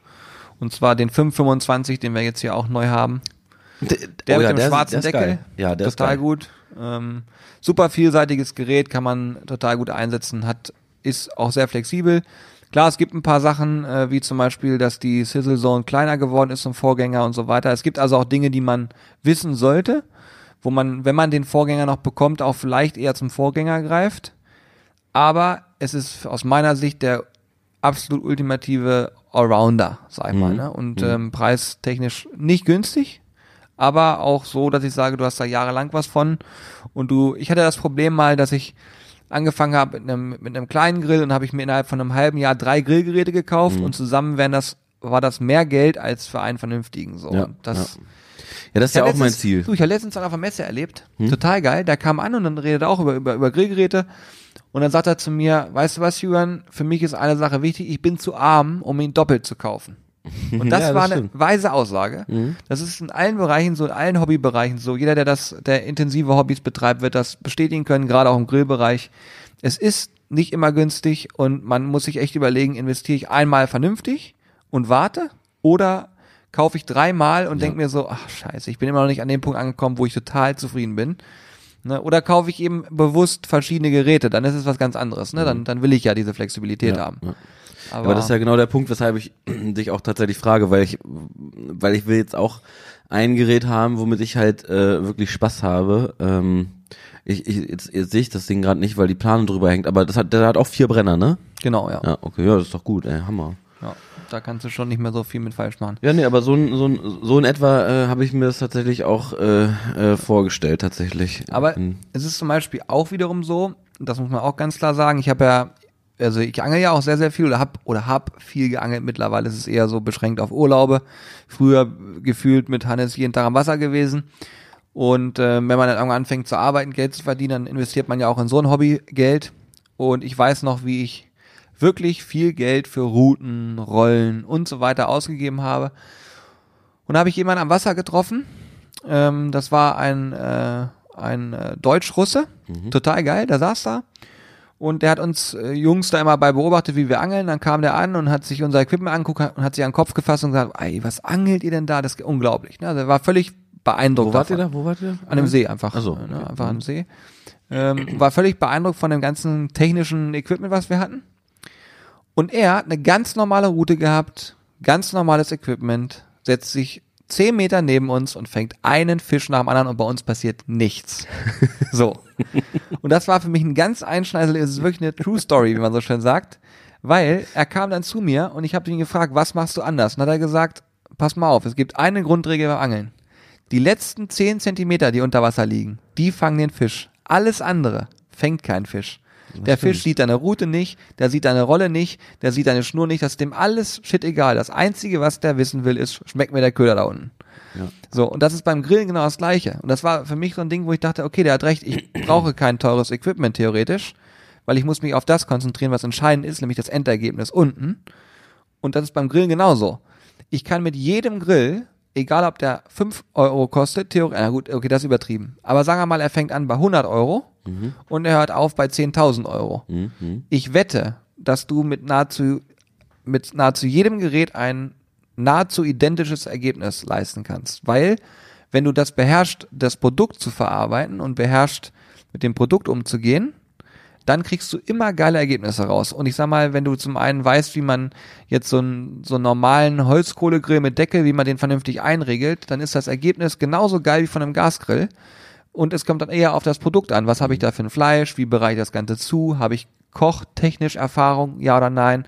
Und zwar den 525, den wir jetzt hier auch neu haben. Der [LAUGHS] Oh mit ja, dem der ist- schwarzen der ist Deckel. geil. Ja, der ist total geil. gut. Ähm, super vielseitiges Gerät, kann man total gut einsetzen, hat, ist auch sehr flexibel. Klar, es gibt ein paar Sachen, äh, wie zum Beispiel, dass die Sizzle Zone kleiner geworden ist zum Vorgänger und so weiter. Es gibt also auch Dinge, die man wissen sollte, wo man, wenn man den Vorgänger noch bekommt, auch vielleicht eher zum Vorgänger greift. Aber es ist aus meiner Sicht der absolut ultimative Allrounder, sag ich mal. Ne? Und ähm, preistechnisch nicht günstig, aber auch so, dass ich sage, du hast da jahrelang was von. Und du, ich hatte das Problem mal, dass ich angefangen habe mit einem, mit einem kleinen Grill und habe ich mir innerhalb von einem halben Jahr drei Grillgeräte gekauft und zusammen wären das, war das mehr Geld als für einen vernünftigen. So. Ja, das, Ja, das ist ja auch mein letztens- Ziel. Hm? Du, ich habe letztens einen auf der Messe erlebt. Total geil. Der kam an und dann redet er auch über, über, über Grillgeräte. Und dann sagt er zu mir, weißt du was, Jürgen, für mich ist eine Sache wichtig, ich bin zu arm, um ihn doppelt zu kaufen. Und das Ja, das war eine stimmt. Mhm. weise Aussage. Das ist in allen Bereichen so, in allen Hobbybereichen so. Jeder, der das, der intensive Hobbys betreibt, wird das bestätigen können, gerade auch im Grillbereich. Es ist nicht immer günstig und man muss sich echt überlegen, investiere ich einmal vernünftig und warte oder kaufe ich dreimal und denk mir so, ach scheiße, ich bin immer noch nicht an dem Punkt angekommen, wo ich total zufrieden bin. Ne? Oder kaufe ich eben bewusst verschiedene Geräte, dann ist es was ganz anderes. Ne? Dann, dann will ich ja diese Flexibilität Mhm. Ja, haben. ja. Aber, Aber das ist ja genau der Punkt, weshalb ich [CLEARS THROAT] dich auch tatsächlich frage, weil ich, weil ich will jetzt auch ein Gerät haben, womit ich halt äh, wirklich Spaß habe. Ähm, ich, ich, jetzt, jetzt sehe ich das Ding gerade nicht, weil die Planung drüber hängt, aber das hat, der hat auch vier Brenner, ne? genau, ja. Ja, okay, ja, das ist doch gut, ey, Hammer. ja. Da kannst du schon nicht mehr so viel mit falsch machen. Ja, nee, aber so, ein- so, ein- so in etwa äh, habe ich mir das tatsächlich auch äh, äh, vorgestellt, tatsächlich. Aber Ähm, es ist zum Beispiel auch wiederum so, das muss man auch ganz klar sagen, ich habe ja, also ich angel ja auch sehr, sehr viel oder hab oder hab viel geangelt. Mittlerweile ist es eher so beschränkt auf Urlaube. Früher gefühlt mit Hannes jeden Tag am Wasser gewesen. Und äh, wenn man dann irgendwann anfängt zu arbeiten, Geld zu verdienen, dann investiert man ja auch in so ein Hobby Geld. Und ich weiß noch, wie ich wirklich viel Geld für Routen, Rollen und so weiter ausgegeben habe. Und da habe ich jemanden am Wasser getroffen. Ähm, das war ein, äh, ein äh, Deutsch-Russe. Total geil, der saß da. Und der hat uns äh, Jungs da immer bei beobachtet, wie wir angeln. Dann kam der an und hat sich unser Equipment angeguckt und hat sich an den Kopf gefasst und gesagt, ey, was angelt ihr denn da? Das ist unglaublich. Ne? Also er war völlig beeindruckt. wo wart ihr davon. da? Wo wart ihr? An dem See einfach. Ach so, ne? okay. Einfach am See. Ähm, war völlig beeindruckt von dem ganzen technischen Equipment, was wir hatten. Und er hat eine ganz normale Route gehabt, ganz normales Equipment, setzt sich zehn Meter neben uns und fängt einen Fisch nach dem anderen und bei uns passiert nichts. [LAUGHS] so. Und das war für mich ein ganz einschneidendes, es ist wirklich eine True Story, wie man so schön sagt, weil er kam dann zu mir und ich habe ihn gefragt, was machst du anders? Und hat er gesagt, pass mal auf, es gibt eine Grundregel beim Angeln. Die letzten 10 Zentimeter, die unter Wasser liegen, die fangen den Fisch. Alles andere fängt kein Fisch. Der Fisch sieht deine Route nicht, der sieht deine Rolle nicht, der sieht deine Schnur nicht, das ist dem alles shit egal. Das Einzige, was der wissen will, ist, schmeckt mir der Köder da unten. Ja. So, und das ist beim Grillen genau das Gleiche. Und das war für mich so ein Ding, wo ich dachte, okay, der hat recht, ich [CLEARS THROAT] brauche kein teures Equipment theoretisch, weil ich muss mich auf das konzentrieren, was entscheidend ist, nämlich das Endergebnis unten. Und das ist beim Grillen genauso. Ich kann mit jedem Grill, egal ob der 5 Euro kostet, theoretisch, na gut, okay, das ist übertrieben. Aber sagen wir mal, er fängt an bei 100 Euro und er hört auf bei 10.000 Euro. Mhm. Ich wette, dass du mit nahezu, mit nahezu jedem Gerät ein nahezu identisches Ergebnis leisten kannst. Weil, wenn du das beherrschst, das Produkt zu verarbeiten und beherrschst, mit dem Produkt umzugehen, dann kriegst du immer geile Ergebnisse raus. Und ich sag mal, wenn du zum einen weißt, wie man jetzt so einen, so einen normalen Holzkohlegrill mit Deckel, wie man den vernünftig einregelt, dann ist das Ergebnis genauso geil wie von einem Gasgrill. Und es kommt dann eher auf das Produkt an. Was habe ich da für ein Fleisch? Wie bereite ich das Ganze zu? Habe ich kochtechnisch Erfahrung? Ja oder nein?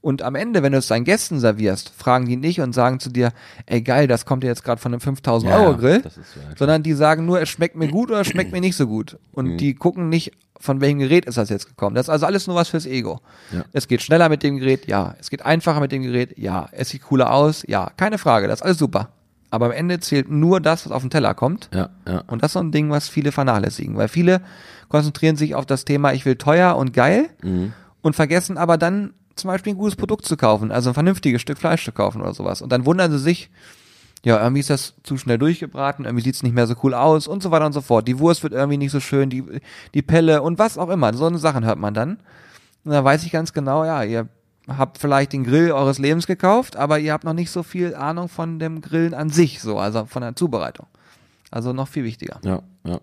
Und am Ende, wenn du es deinen Gästen servierst, fragen die nicht und sagen zu dir, ey geil, das kommt dir jetzt gerade von einem 5000 Ja, Euro Grill, ja, sondern die sagen nur, es schmeckt mir gut oder es schmeckt mir nicht so gut. Und Mhm. die gucken nicht, von welchem Gerät ist das jetzt gekommen. Das ist also alles nur was fürs Ego. Ja. Es geht schneller mit dem Gerät, ja. Es geht einfacher mit dem Gerät, ja. Es sieht cooler aus, ja. Keine Frage, das ist alles super. Aber am Ende zählt nur das, was auf den Teller kommt. Ja, ja. Und das ist so ein Ding, was viele vernachlässigen, weil viele konzentrieren sich auf das Thema, ich will teuer und geil Mhm. und vergessen aber dann zum Beispiel ein gutes Produkt zu kaufen, also ein vernünftiges Stück Fleisch zu kaufen oder sowas. Und dann wundern sie sich, ja, irgendwie ist das zu schnell durchgebraten, irgendwie sieht's nicht mehr so cool aus und so weiter und so fort. Die Wurst wird irgendwie nicht so schön, die, die Pelle und was auch immer. So eine Sachen hört man dann. Und da weiß ich ganz genau, ja, ihr habt vielleicht den Grill eures Lebens gekauft, aber ihr habt noch nicht so viel Ahnung von dem Grillen an sich, so, also von der Zubereitung. Also noch viel wichtiger. Ja, ja.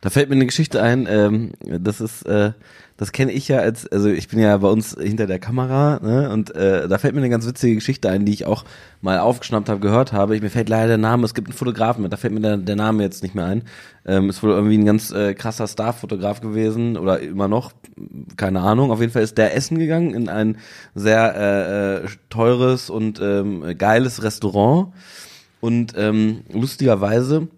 Da fällt mir eine Geschichte ein, ähm, das ist, äh, das kenne ich ja als, also ich bin ja bei uns hinter der Kamera, ne, und äh, da fällt mir eine ganz witzige Geschichte ein, die ich auch mal aufgeschnappt habe, gehört habe. Ich, mir fällt leider der Name, es gibt einen Fotografen, da fällt mir der, der Name jetzt nicht mehr ein. Ähm, ist wohl irgendwie ein ganz äh, krasser Star-Fotograf gewesen oder immer noch, keine Ahnung. Auf jeden Fall ist der essen gegangen in ein sehr äh, äh, teures und ähm, geiles Restaurant. Und ähm, lustigerweise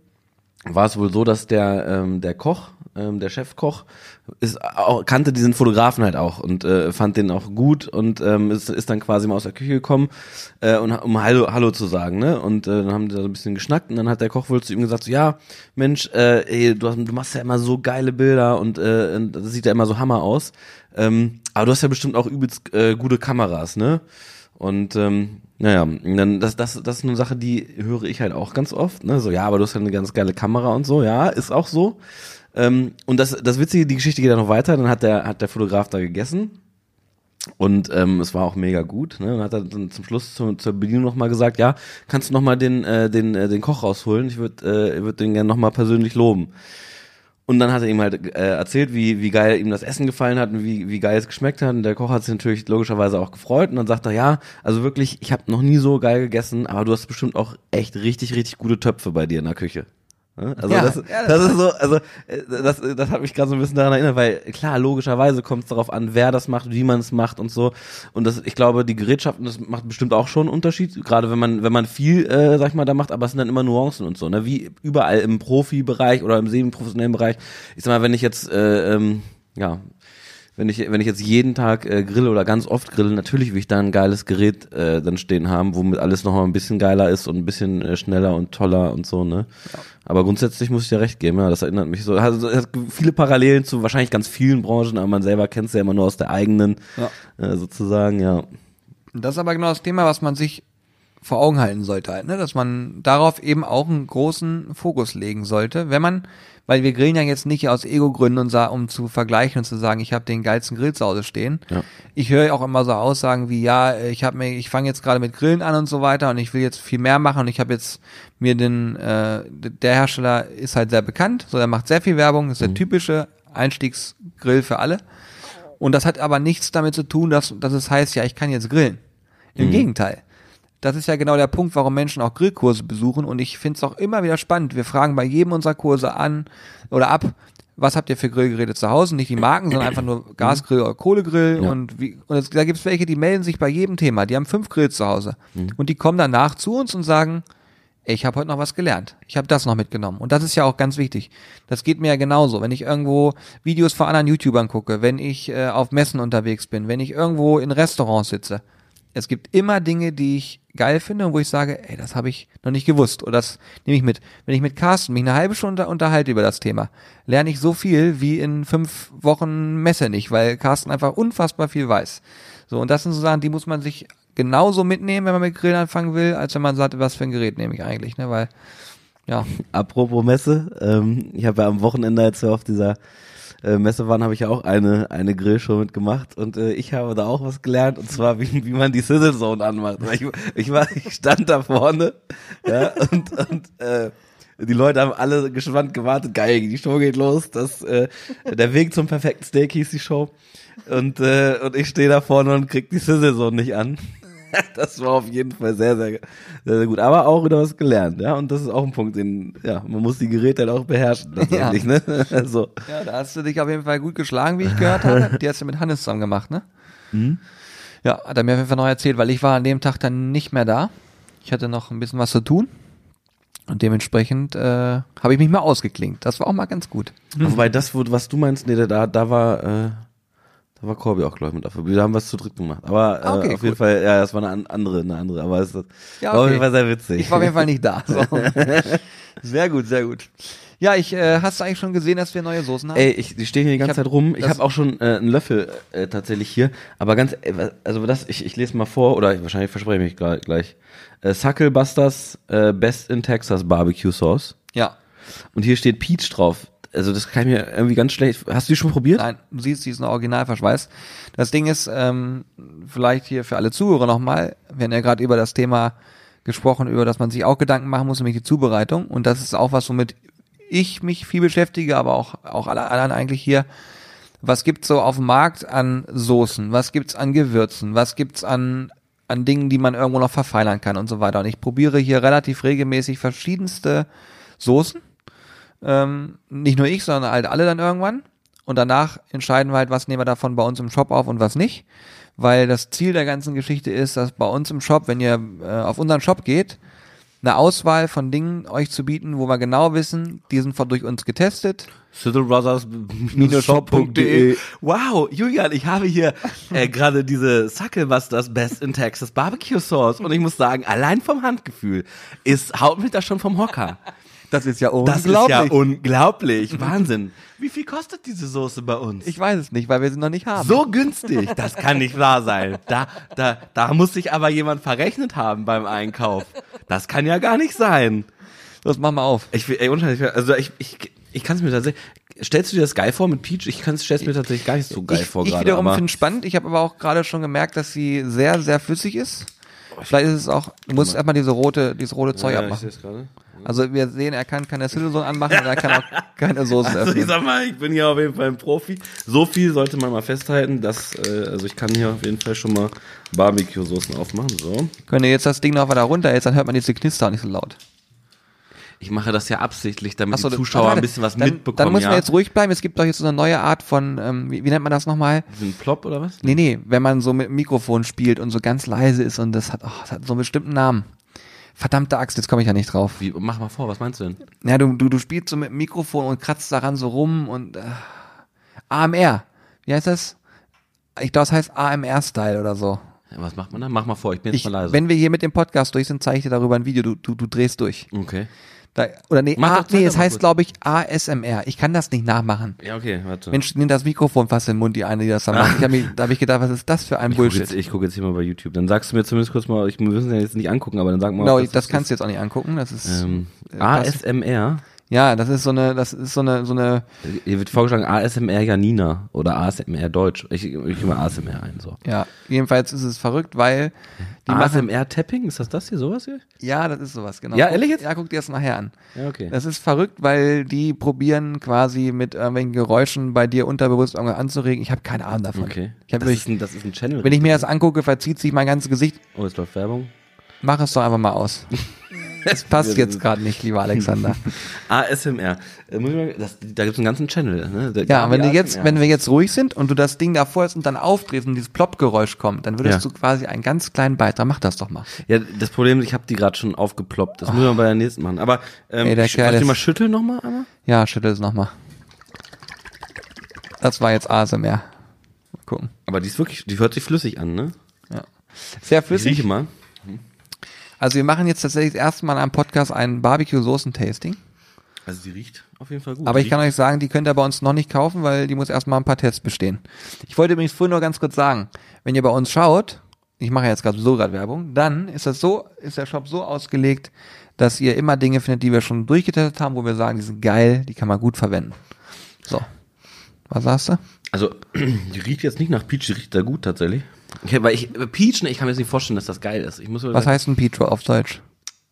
war es wohl so, dass der ähm, der Koch, ähm, der Chefkoch, ist auch kannte diesen Fotografen halt auch und äh, fand den auch gut und ähm, ist, ist dann quasi mal aus der Küche gekommen, äh, und, um Hallo, Hallo zu sagen, ne? Und äh, dann haben die da so ein bisschen geschnackt und dann hat der Koch wohl zu ihm gesagt, so, ja, Mensch, äh, ey, du, hast, du machst ja immer so geile Bilder und äh, das sieht ja immer so Hammer aus. Ähm, aber du hast ja bestimmt auch übelst äh, gute Kameras, ne? Und ähm, Naja, dann das, das, das ist eine Sache, die höre ich halt auch ganz oft. Ne? So, ja, aber du hast halt eine ganz geile Kamera und so. Ja, ist auch so. Ähm, und das, das Witzige, die Geschichte geht dann noch weiter. Dann hat der, hat der Fotograf da gegessen. Und ähm, es war auch mega gut. Ne? Und hat er dann zum Schluss zur, zur Bedienung nochmal gesagt, ja, kannst du nochmal den, äh, den, äh, den Koch rausholen? Ich würde äh, würd den gerne nochmal persönlich loben. Und dann hat er ihm halt äh, erzählt, wie, wie geil ihm das Essen gefallen hat und wie, wie geil es geschmeckt hat. Und der Koch hat sich natürlich logischerweise auch gefreut. Und dann sagt er, ja, also wirklich, ich habe noch nie so geil gegessen, aber du hast bestimmt auch echt richtig, richtig gute Töpfe bei dir in der Küche. Ne? Also Ja, das, ja, das, das ist so, also äh, das, das hat mich gerade so ein bisschen daran erinnert, weil klar, logischerweise kommt es darauf an, wer das macht, wie man es macht und so. Und das, ich glaube, die Gerätschaften, das macht bestimmt auch schon einen Unterschied, gerade wenn man, wenn man viel, äh, sag ich mal, da macht, aber es sind dann immer Nuancen und so, ne? Wie überall im Profibereich oder im semi-professionellen Bereich. Ich sag mal, wenn ich jetzt, äh, ähm, ja, wenn ich, wenn ich jetzt jeden Tag äh, grille oder ganz oft grille, natürlich will ich da ein geiles Gerät äh, dann stehen haben, womit alles nochmal ein bisschen geiler ist und ein bisschen äh, schneller und toller und so, ne? Aber grundsätzlich muss ich dir recht geben, ja, das erinnert mich so. Also, es hat viele Parallelen zu wahrscheinlich ganz vielen Branchen, aber man selber kennt es ja immer nur aus der eigenen, Ja. äh, sozusagen, ja. Das ist aber genau das Thema, was man sich vor Augen halten sollte, halt, ne? dass man darauf eben auch einen großen Fokus legen sollte, wenn man, weil wir grillen ja jetzt nicht aus Ego-Gründen, und sa- um zu vergleichen und zu sagen, ich habe den geilsten Grill zu Hause stehen. Ja. Ich höre ja auch immer so Aussagen wie, ja, ich habe mir, ich fange jetzt gerade mit Grillen an und so weiter und ich will jetzt viel mehr machen und ich habe jetzt mir den, äh, der Hersteller ist halt sehr bekannt, so der macht sehr viel Werbung, ist der typische Einstiegsgrill für alle. Und das hat aber nichts damit zu tun, dass, dass es heißt, ja, ich kann jetzt grillen. Im Gegenteil. Das ist ja genau der Punkt, warum Menschen auch Grillkurse besuchen. Und ich finde es auch immer wieder spannend. Wir fragen bei jedem unserer Kurse an oder ab, was habt ihr für Grillgeräte zu Hause? Nicht die Marken, sondern einfach nur [CLEARS THROAT] Gasgrill oder Kohlegrill. Ja. Und, wie, und es, da gibt es welche, die melden sich bei jedem Thema. Die haben fünf Grills zu Hause. Und die kommen danach zu uns und sagen, ey, ich habe heute noch was gelernt. Ich habe das noch mitgenommen. Und das ist ja auch ganz wichtig. Das geht mir ja genauso. Wenn ich irgendwo Videos von anderen YouTubern gucke, wenn ich äh, auf Messen unterwegs bin, wenn ich irgendwo in Restaurants sitze. Es gibt immer Dinge, die ich geil finde und wo ich sage, ey, das habe ich noch nicht gewusst. Oder das nehme ich mit. Wenn ich mit Carsten mich eine halbe Stunde unterhalte über das Thema, lerne ich so viel wie in fünf Wochen Messe nicht, weil Carsten einfach unfassbar viel weiß. So, und das sind so Sachen, die muss man sich genauso mitnehmen, wenn man mit Grillen anfangen will, als wenn man sagt, was für ein Gerät nehme ich eigentlich, ne? Weil, ja, [LAUGHS] Apropos Messe, ähm, ich habe ja am Wochenende, als wir auf dieser äh, Messe waren, habe ich ja auch eine, eine Grillshow mitgemacht und äh, ich habe da auch was gelernt und zwar, wie, wie man die Sizzle Zone anmacht. Ich, ich, war, ich stand da vorne ja, und, und äh, die Leute haben alle gespannt gewartet. Geil, die Show geht los. Das, äh, der Weg zum perfekten Steak hieß die Show. Und, äh, und ich stehe da vorne und krieg die Sizzle Zone nicht an. [LAUGHS] Das war auf jeden Fall sehr, sehr, sehr, sehr gut. Aber auch wieder was gelernt, ja. Und das ist auch ein Punkt, den, ja, man muss die Geräte halt auch beherrschen, tatsächlich, ne? [LAUGHS] so. Ja, da hast du dich auf jeden Fall gut geschlagen, wie ich gehört habe. [LAUGHS] Die hast du mit Hannes zusammen gemacht, ne? Ja, hat er mir auf jeden Fall noch erzählt, weil ich war an dem Tag dann nicht mehr da. Ich hatte noch ein bisschen was zu tun. Und dementsprechend äh, habe ich mich mal ausgeklinkt. Das war auch mal ganz gut. Wobei das, was du meinst, nee, da, da war, äh, da war Corby auch, glaube ich, mit dafür. Wir haben was zu dritt gemacht. Aber äh, Ah, okay, auf jeden cool. Fall, ja, das war eine an- andere, eine andere. Aber es ist, Ja, war auf okay. jeden Fall sehr witzig. Ich war auf jeden Fall nicht da. So. [LAUGHS] Sehr gut, sehr gut. Ja, ich äh, hast du eigentlich schon gesehen, dass wir neue Soßen haben? Ey, ich, die stehen hier die ganze Ich hab Zeit rum. Ich habe auch schon äh, einen Löffel äh, tatsächlich hier. Aber ganz, äh, also das, ich, ich lese mal vor, oder wahrscheinlich verspreche ich mich gleich. Äh, Sucklebusters äh, Best in Texas Barbecue Sauce. Ja. Und hier steht Peach drauf. Also das kann ich mir irgendwie ganz schlecht. Hast du die schon probiert? Nein, du siehst, die ist ein Originalverschweiß. Das Ding ist, ähm, vielleicht hier für alle Zuhörer nochmal, wir haben ja gerade über das Thema gesprochen, über das man sich auch Gedanken machen muss, nämlich die Zubereitung. Und das ist auch was, womit ich mich viel beschäftige, aber auch, auch alle anderen eigentlich hier. Was gibt's so auf dem Markt an Soßen? Was gibt's an Gewürzen? Was gibt's an, an Dingen, die man irgendwo noch verfeinern kann und so weiter? Und ich probiere hier relativ regelmäßig verschiedenste Soßen. Ähm, nicht nur ich, sondern halt alle dann irgendwann. Und danach entscheiden wir halt, was nehmen wir davon bei uns im Shop auf und was nicht. Weil das Ziel der ganzen Geschichte ist, dass bei uns im Shop, wenn ihr äh, auf unseren Shop geht, eine Auswahl von Dingen euch zu bieten, wo wir genau wissen, die sind von durch uns getestet. Shop.de. Wow, Julian, ich habe hier äh, gerade diese Sucklebusters Best in Texas Barbecue Sauce und ich muss sagen, allein vom Handgefühl ist haut mich das schon vom Hocker. Das ist ja Das ist ja unglaublich. [LAUGHS] Wahnsinn. Wie viel kostet diese Soße bei uns? ich weiß es nicht, weil wir sie noch nicht haben. so günstig. Das kann nicht wahr sein. Da, da, da muss sich aber jemand verrechnet haben beim Einkauf. Das kann ja gar nicht sein. Das machen wir auf. Ich will, ey, also ich, ich, ich kann es mir tatsächlich, stellst du dir das geil vor mit Peach? Ich kann es mir tatsächlich gar nicht so geil ich, vor ich wiederum finde es spannend. Ich habe aber auch gerade schon gemerkt, dass sie sehr, sehr flüssig ist. Vielleicht ist es auch, du musst erstmal diese rote, dieses rote Zeug ja, ich abmachen. gerade. Also wir sehen, er kann keine Silicon anmachen und er kann auch keine Soßen Also ich öffnen. sag mal, ich bin hier auf jeden Fall ein Profi. So viel sollte man mal festhalten, dass, äh, also ich kann hier auf jeden Fall schon mal Barbecue-Soßen aufmachen. So. Wenn ihr jetzt das Ding noch weiter runter jetzt, dann hört man diese Knister nicht so laut. Ich mache das ja absichtlich, damit so, die Zuschauer warte, ein bisschen was dann, mitbekommen. Dann müssen ja? wir jetzt ruhig bleiben. Es gibt doch jetzt so eine neue Art von, ähm, wie, wie nennt man das nochmal? Ein Plop oder was? Nee, nee, wenn man so mit dem Mikrofon spielt und so ganz leise ist und das hat, oh, das hat so einen bestimmten Namen. Verdammte Axt, jetzt komme ich ja nicht drauf. Wie, mach mal vor, was meinst du denn? Ja, du, du, du spielst so mit dem Mikrofon und kratzt daran so rum und äh, AMR. Wie heißt das? Ich glaube, es heißt AMR-Style oder so. Ja, Was macht man da? Mach mal vor, ich bin jetzt Ich, mal leise. wenn wir hier mit dem Podcast durch sind, zeige ich dir darüber ein Video. Du, du, du drehst durch. okay. Da, oder nee, Mach A, doch, zeig nee, es heißt, glaube ich, ASMR. Ich kann das nicht nachmachen. Ja, okay, warte. Mensch, nimm das Mikrofon fast in den Mund, die eine, die das da macht. Ich hab mich, da habe ich gedacht, was ist das für ein ich gucke Bullshit? jetzt, ich guck jetzt hier mal bei YouTube. Dann sagst du mir zumindest kurz mal, ich wir müssen ja jetzt nicht angucken, aber dann sag mal. Genau, was das kannst du jetzt auch nicht angucken. Das ist, Ähm, äh, ASMR. Ja, das ist so eine, das ist so eine, so eine, Hier wird vorgeschlagen ASMR Janina oder ASMR Deutsch. Ich, ich mal ASMR ein, so. ja, jedenfalls ist es verrückt, weil die ASMR Tapping, ist das das hier, sowas hier? ja, das ist sowas, genau. Ja, ehrlich jetzt? Ja, guck dir das nachher an. Ja, okay. Das ist verrückt, weil die probieren quasi mit irgendwelchen Geräuschen bei dir unterbewusst irgendwas anzuregen. Ich habe keine Ahnung davon. Okay. Ich hab das, wirklich, ist ein, das ist ein Channel. wenn ich mir das angucke, verzieht sich mein ganzes Gesicht. oh, es läuft Werbung. Mach es doch einfach mal aus. [LAUGHS] Es passt jetzt gerade nicht, lieber Alexander. [LAUGHS] ASMR. Äh, ich das, da gibt es einen ganzen Channel. Ne? Da- Ja, wenn jetzt, wenn wir jetzt ruhig sind und du das Ding davor hast und dann aufdrehst und dieses Plopp-Geräusch kommt, dann würdest Ja. du quasi einen ganz kleinen Beitrag. Mach das doch mal. Ja, das Problem ist, ich habe die gerade schon aufgeploppt. Das müssen wir bei der nächsten machen. Aber ähm, Ey, der ich, Kerl ich ist- mal schütteln nochmal einmal? Ja, schüttel es nochmal. Das war jetzt ASMR. Mal gucken. Aber die ist wirklich, die hört sich flüssig an, ne? Ja. Sehr Ich flüssig. rieche mal. Also wir machen jetzt tatsächlich das erste Mal am Podcast ein Barbecue-Soßen-Tasting. Also die riecht auf jeden Fall gut. Aber ich kann euch sagen, die könnt ihr bei uns noch nicht kaufen, weil die muss erstmal ein paar Tests bestehen. Ich wollte übrigens vorhin nur ganz kurz sagen, wenn ihr bei uns schaut, ich mache jetzt gerade so gerade Werbung, dann ist das so, ist der Shop so ausgelegt, dass ihr immer Dinge findet, die wir schon durchgetestet haben, wo wir sagen, die sind geil, die kann man gut verwenden. So. Was sagst du? Also, [CLEARS THROAT] die riecht jetzt nicht nach Peach, die riecht da gut tatsächlich. Okay, weil ich, äh, Peach, ne, ich kann mir jetzt nicht vorstellen, dass das geil ist. Ich muss Was heißt ein Petro auf Deutsch?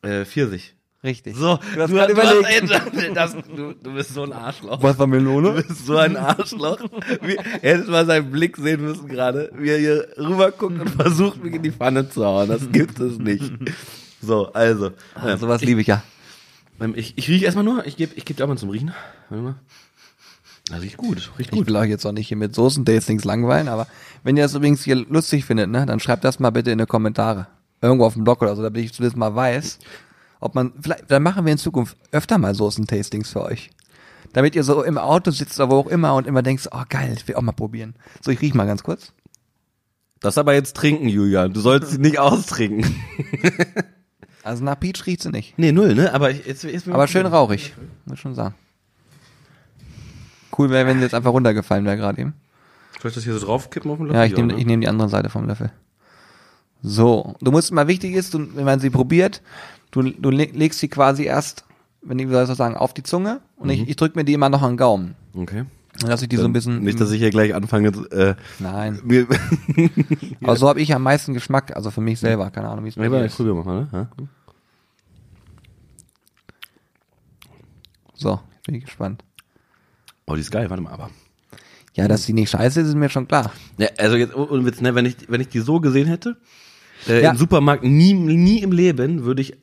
Äh, Pfirsich. Richtig. So, Du hast du, hast, ey, [LAUGHS] das, du, du bist so ein Arschloch. Was war Melone? Du bist so ein Arschloch. Wie, er hätte mal seinen Blick sehen müssen gerade, wie er hier rüber guckt und versucht, mich in die Pfanne zu hauen. Das gibt es nicht. So, also. Ja, sowas liebe ich ja. Ähm, Ich, ich rieche erstmal nur, ich gebe ich geb dir auch mal zum Riechen. Warte mal. Das riecht gut, riecht Ich gut. will euch jetzt auch nicht hier mit Soßen-Tastings langweilen, aber wenn ihr das übrigens hier lustig findet, ne, dann schreibt das mal bitte in die Kommentare. Irgendwo auf dem Blog oder so, damit ich zumindest mal weiß, ob man, vielleicht, dann machen wir in Zukunft öfter mal Soßen-Tastings für euch. Damit ihr so im Auto sitzt oder wo auch immer und immer denkst, oh geil, ich will auch mal probieren. So, ich riech mal ganz kurz. Das aber jetzt trinken, Julian. Du sollst sie nicht austrinken. Also nach Peach riecht sie nicht. Nee, null, ne? Aber ich, jetzt, jetzt Aber schön rauchig, muss ich schon sagen. Cool wäre, wenn sie jetzt einfach runtergefallen wäre gerade eben. Soll ich das hier so draufkippen auf dem Löffel? Ja, ich nehme ne? nehm die andere Seite vom Löffel. So, du musst mal wichtig ist, du, wenn man sie probiert, du, du le- legst sie quasi erst, wenn ich soll ich sagen, auf die Zunge und ich, ich drück mir die immer noch an den Gaumen. Okay. Dann lasse ich die so ein bisschen. Nicht, dass ich hier gleich anfange, äh, Nein. [LAUGHS] mir, [LAUGHS] Aber so habe ich am meisten Geschmack, also für mich selber, keine Ahnung, wie es bei aber ist. probier mal, ne? So, jetzt bin ich gespannt. Oh, die ist geil, warte mal, aber. Ja, dass die nicht scheiße ist, ist mir schon klar. Ja, also jetzt, ohne Witz, ne, wenn ich, wenn ich die so gesehen hätte, äh, Ja. im Supermarkt nie, nie im Leben würde ich,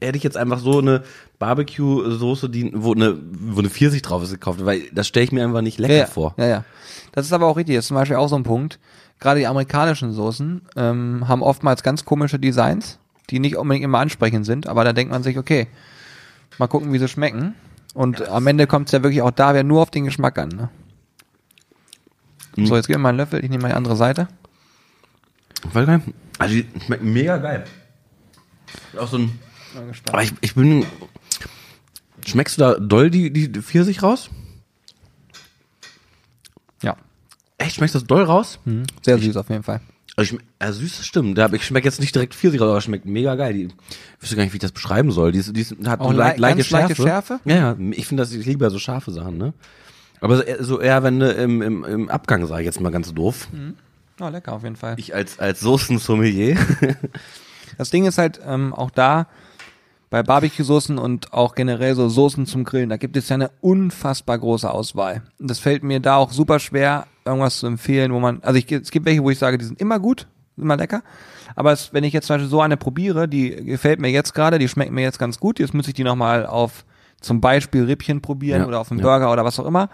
hätte ich jetzt einfach so eine Barbecue-Soße, die, wo eine, wo eine Pfirsich drauf ist, gekauft, weil das stelle ich mir einfach nicht lecker ja. vor. Ja, ja. Das ist aber auch richtig. Das ist zum Beispiel auch so ein Punkt. Gerade die amerikanischen Soßen ähm, haben oftmals ganz komische Designs, die nicht unbedingt immer ansprechend sind, aber da denkt man sich, okay, mal gucken, wie sie schmecken. Und am Ende kommt es ja wirklich auch da wieder nur auf den Geschmack an. Ne? Mhm. So, jetzt gib mir mal einen Löffel, ich nehme mal die andere Seite. Voll geil. Also die schmecken mega geil. Auch so ein, aber ich, ich bin, Schmeckst du da doll die, die Pfirsich raus? Ja. Echt, schmeckst du das doll raus? Sehr süß auf jeden Fall. Also, ich, also süß, stimmt. Ich schmecke jetzt nicht direkt Pfirsich aber es schmeckt mega geil. Die, ich wüsste gar nicht, wie ich das beschreiben soll. Die, ist- die ist- hat Auch eine le- leichte Schärfe? Ja, ja. Ich finde, das, ich liebe ja so scharfe Sachen, ne? Aber so eher- so eher, wenn du im, im, im Abgang, sage ich jetzt mal ganz doof. Oh, lecker auf jeden Fall. Ich als, als Soßen-Sommelier. [LAUGHS] Das Ding ist halt ähm, auch da bei Barbecue-Soßen und auch generell so Soßen zum Grillen, da gibt es ja eine unfassbar große Auswahl. Das fällt mir da auch super schwer, irgendwas zu empfehlen, wo man, also ich, es gibt welche, wo ich sage, die sind immer gut, sind immer lecker. Aber es, wenn ich jetzt zum Beispiel so eine probiere, die gefällt mir jetzt gerade, die schmeckt mir jetzt ganz gut, jetzt muss ich die nochmal auf zum Beispiel Rippchen probieren Ja, oder auf einen ja. Burger oder was auch immer.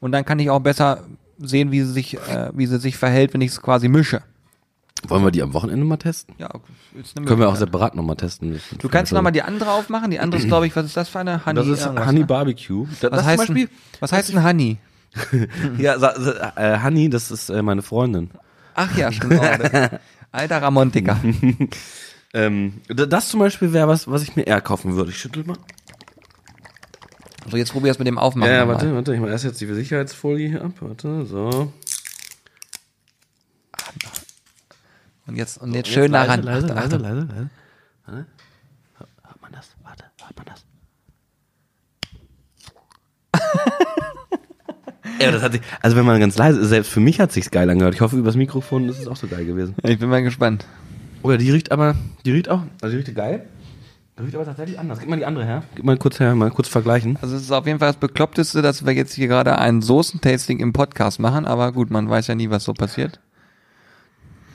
Und dann kann ich auch besser sehen, wie sie sich, äh, wie sie sich verhält, wenn ich es quasi mische. Wollen wir die am Wochenende mal testen? Ja, Können wir auch separat nochmal testen. Du kannst nochmal die andere aufmachen. Die andere ist, glaube ich, was ist das für eine? Honey Das ist Honey ne? Barbecue. Das, Was das heißt, zum Beispiel, was heißt denn Honey? [LAUGHS] ja, sa, sa, äh, Honey, das ist äh, meine Freundin. Ach ja, stimmt. [LAUGHS] Alter Ramontiker. [LAUGHS] Ähm, das zum Beispiel wäre was, was ich mir eher kaufen würde. Ich schüttel mal. So, jetzt probier es mit dem Aufmachen. Ja, ja, warte, warte, ich mache erst jetzt die Sicherheitsfolie hier ab. Warte, so. Und jetzt, und jetzt schön leise, daran. Leise, leise, Achtung. leise, leise. Warte. Hört man das? Warte, hört man das? Ja, das hat sich, also wenn man ganz leise ist, selbst für mich hat sich's geil angehört. Ich hoffe, übers Mikrofon ist es auch so geil gewesen. Ich bin mal gespannt. Oh ja, die riecht aber, die riecht auch, also die riecht geil. Die riecht aber tatsächlich anders. Gib mal die andere her. Gib mal kurz her, mal kurz vergleichen. Also es ist auf jeden Fall das Bekloppteste, dass wir jetzt hier gerade ein Soßentasting im Podcast machen, aber gut, man weiß ja nie, was so passiert.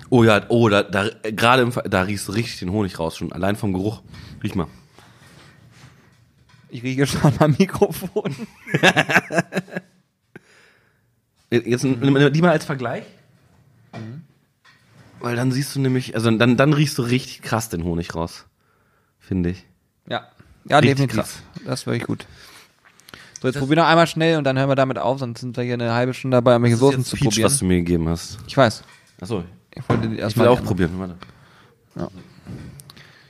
Oh ja, oh, da, da gerade im, da riechst du richtig den Honig raus schon. Allein vom Geruch. Riech mal. Ich rieche schon am Mikrofon. [LAUGHS] Jetzt nimm nimm die mal als Vergleich. Weil dann siehst du nämlich, also dann, dann riechst du richtig krass den Honig raus. Finde ich. Ja, ja, Richtig definitiv. krass. Das ist wirklich gut. So, jetzt probier noch einmal schnell und dann hören wir damit auf, sonst sind wir hier eine halbe Stunde dabei, irgendwelche Das ist Soßen jetzt zu Peach, probieren. was du mir gegeben hast. Ich weiß. Achso, Ich wollte die ich erstmal will auch probieren. Warte.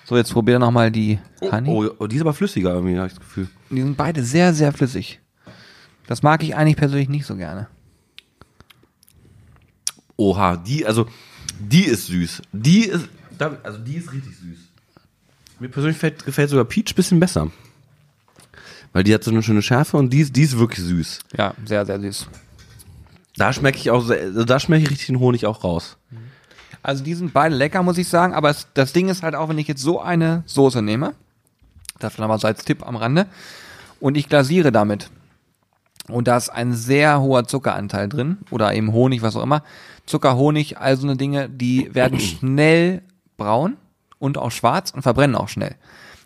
So, jetzt probier noch mal die Honey. Oh, oh, die ist aber flüssiger irgendwie, habe ich das Gefühl. Die sind beide sehr, sehr flüssig. Das mag ich eigentlich persönlich nicht so gerne. Oha, die, also, die ist süß. Die ist, also die ist richtig süß. Mir persönlich gefällt, gefällt sogar Peach bisschen besser. Weil die hat so eine schöne Schärfe und die ist, die ist wirklich süß. Ja, sehr, sehr süß. Da schmecke ich auch, sehr- also da schmecke ich richtig den Honig auch raus. Also die sind beide lecker, muss ich sagen. Aber es, das Ding ist halt auch, wenn ich jetzt so eine Soße nehme, das nochmal so als Tipp am Rande, und ich glasiere damit, und da ist ein sehr hoher Zuckeranteil drin, oder eben Honig, was auch immer, Zucker, Honig, all so eine Dinge, die werden [CLEARS THROAT] schnell braun und auch schwarz und verbrennen auch schnell.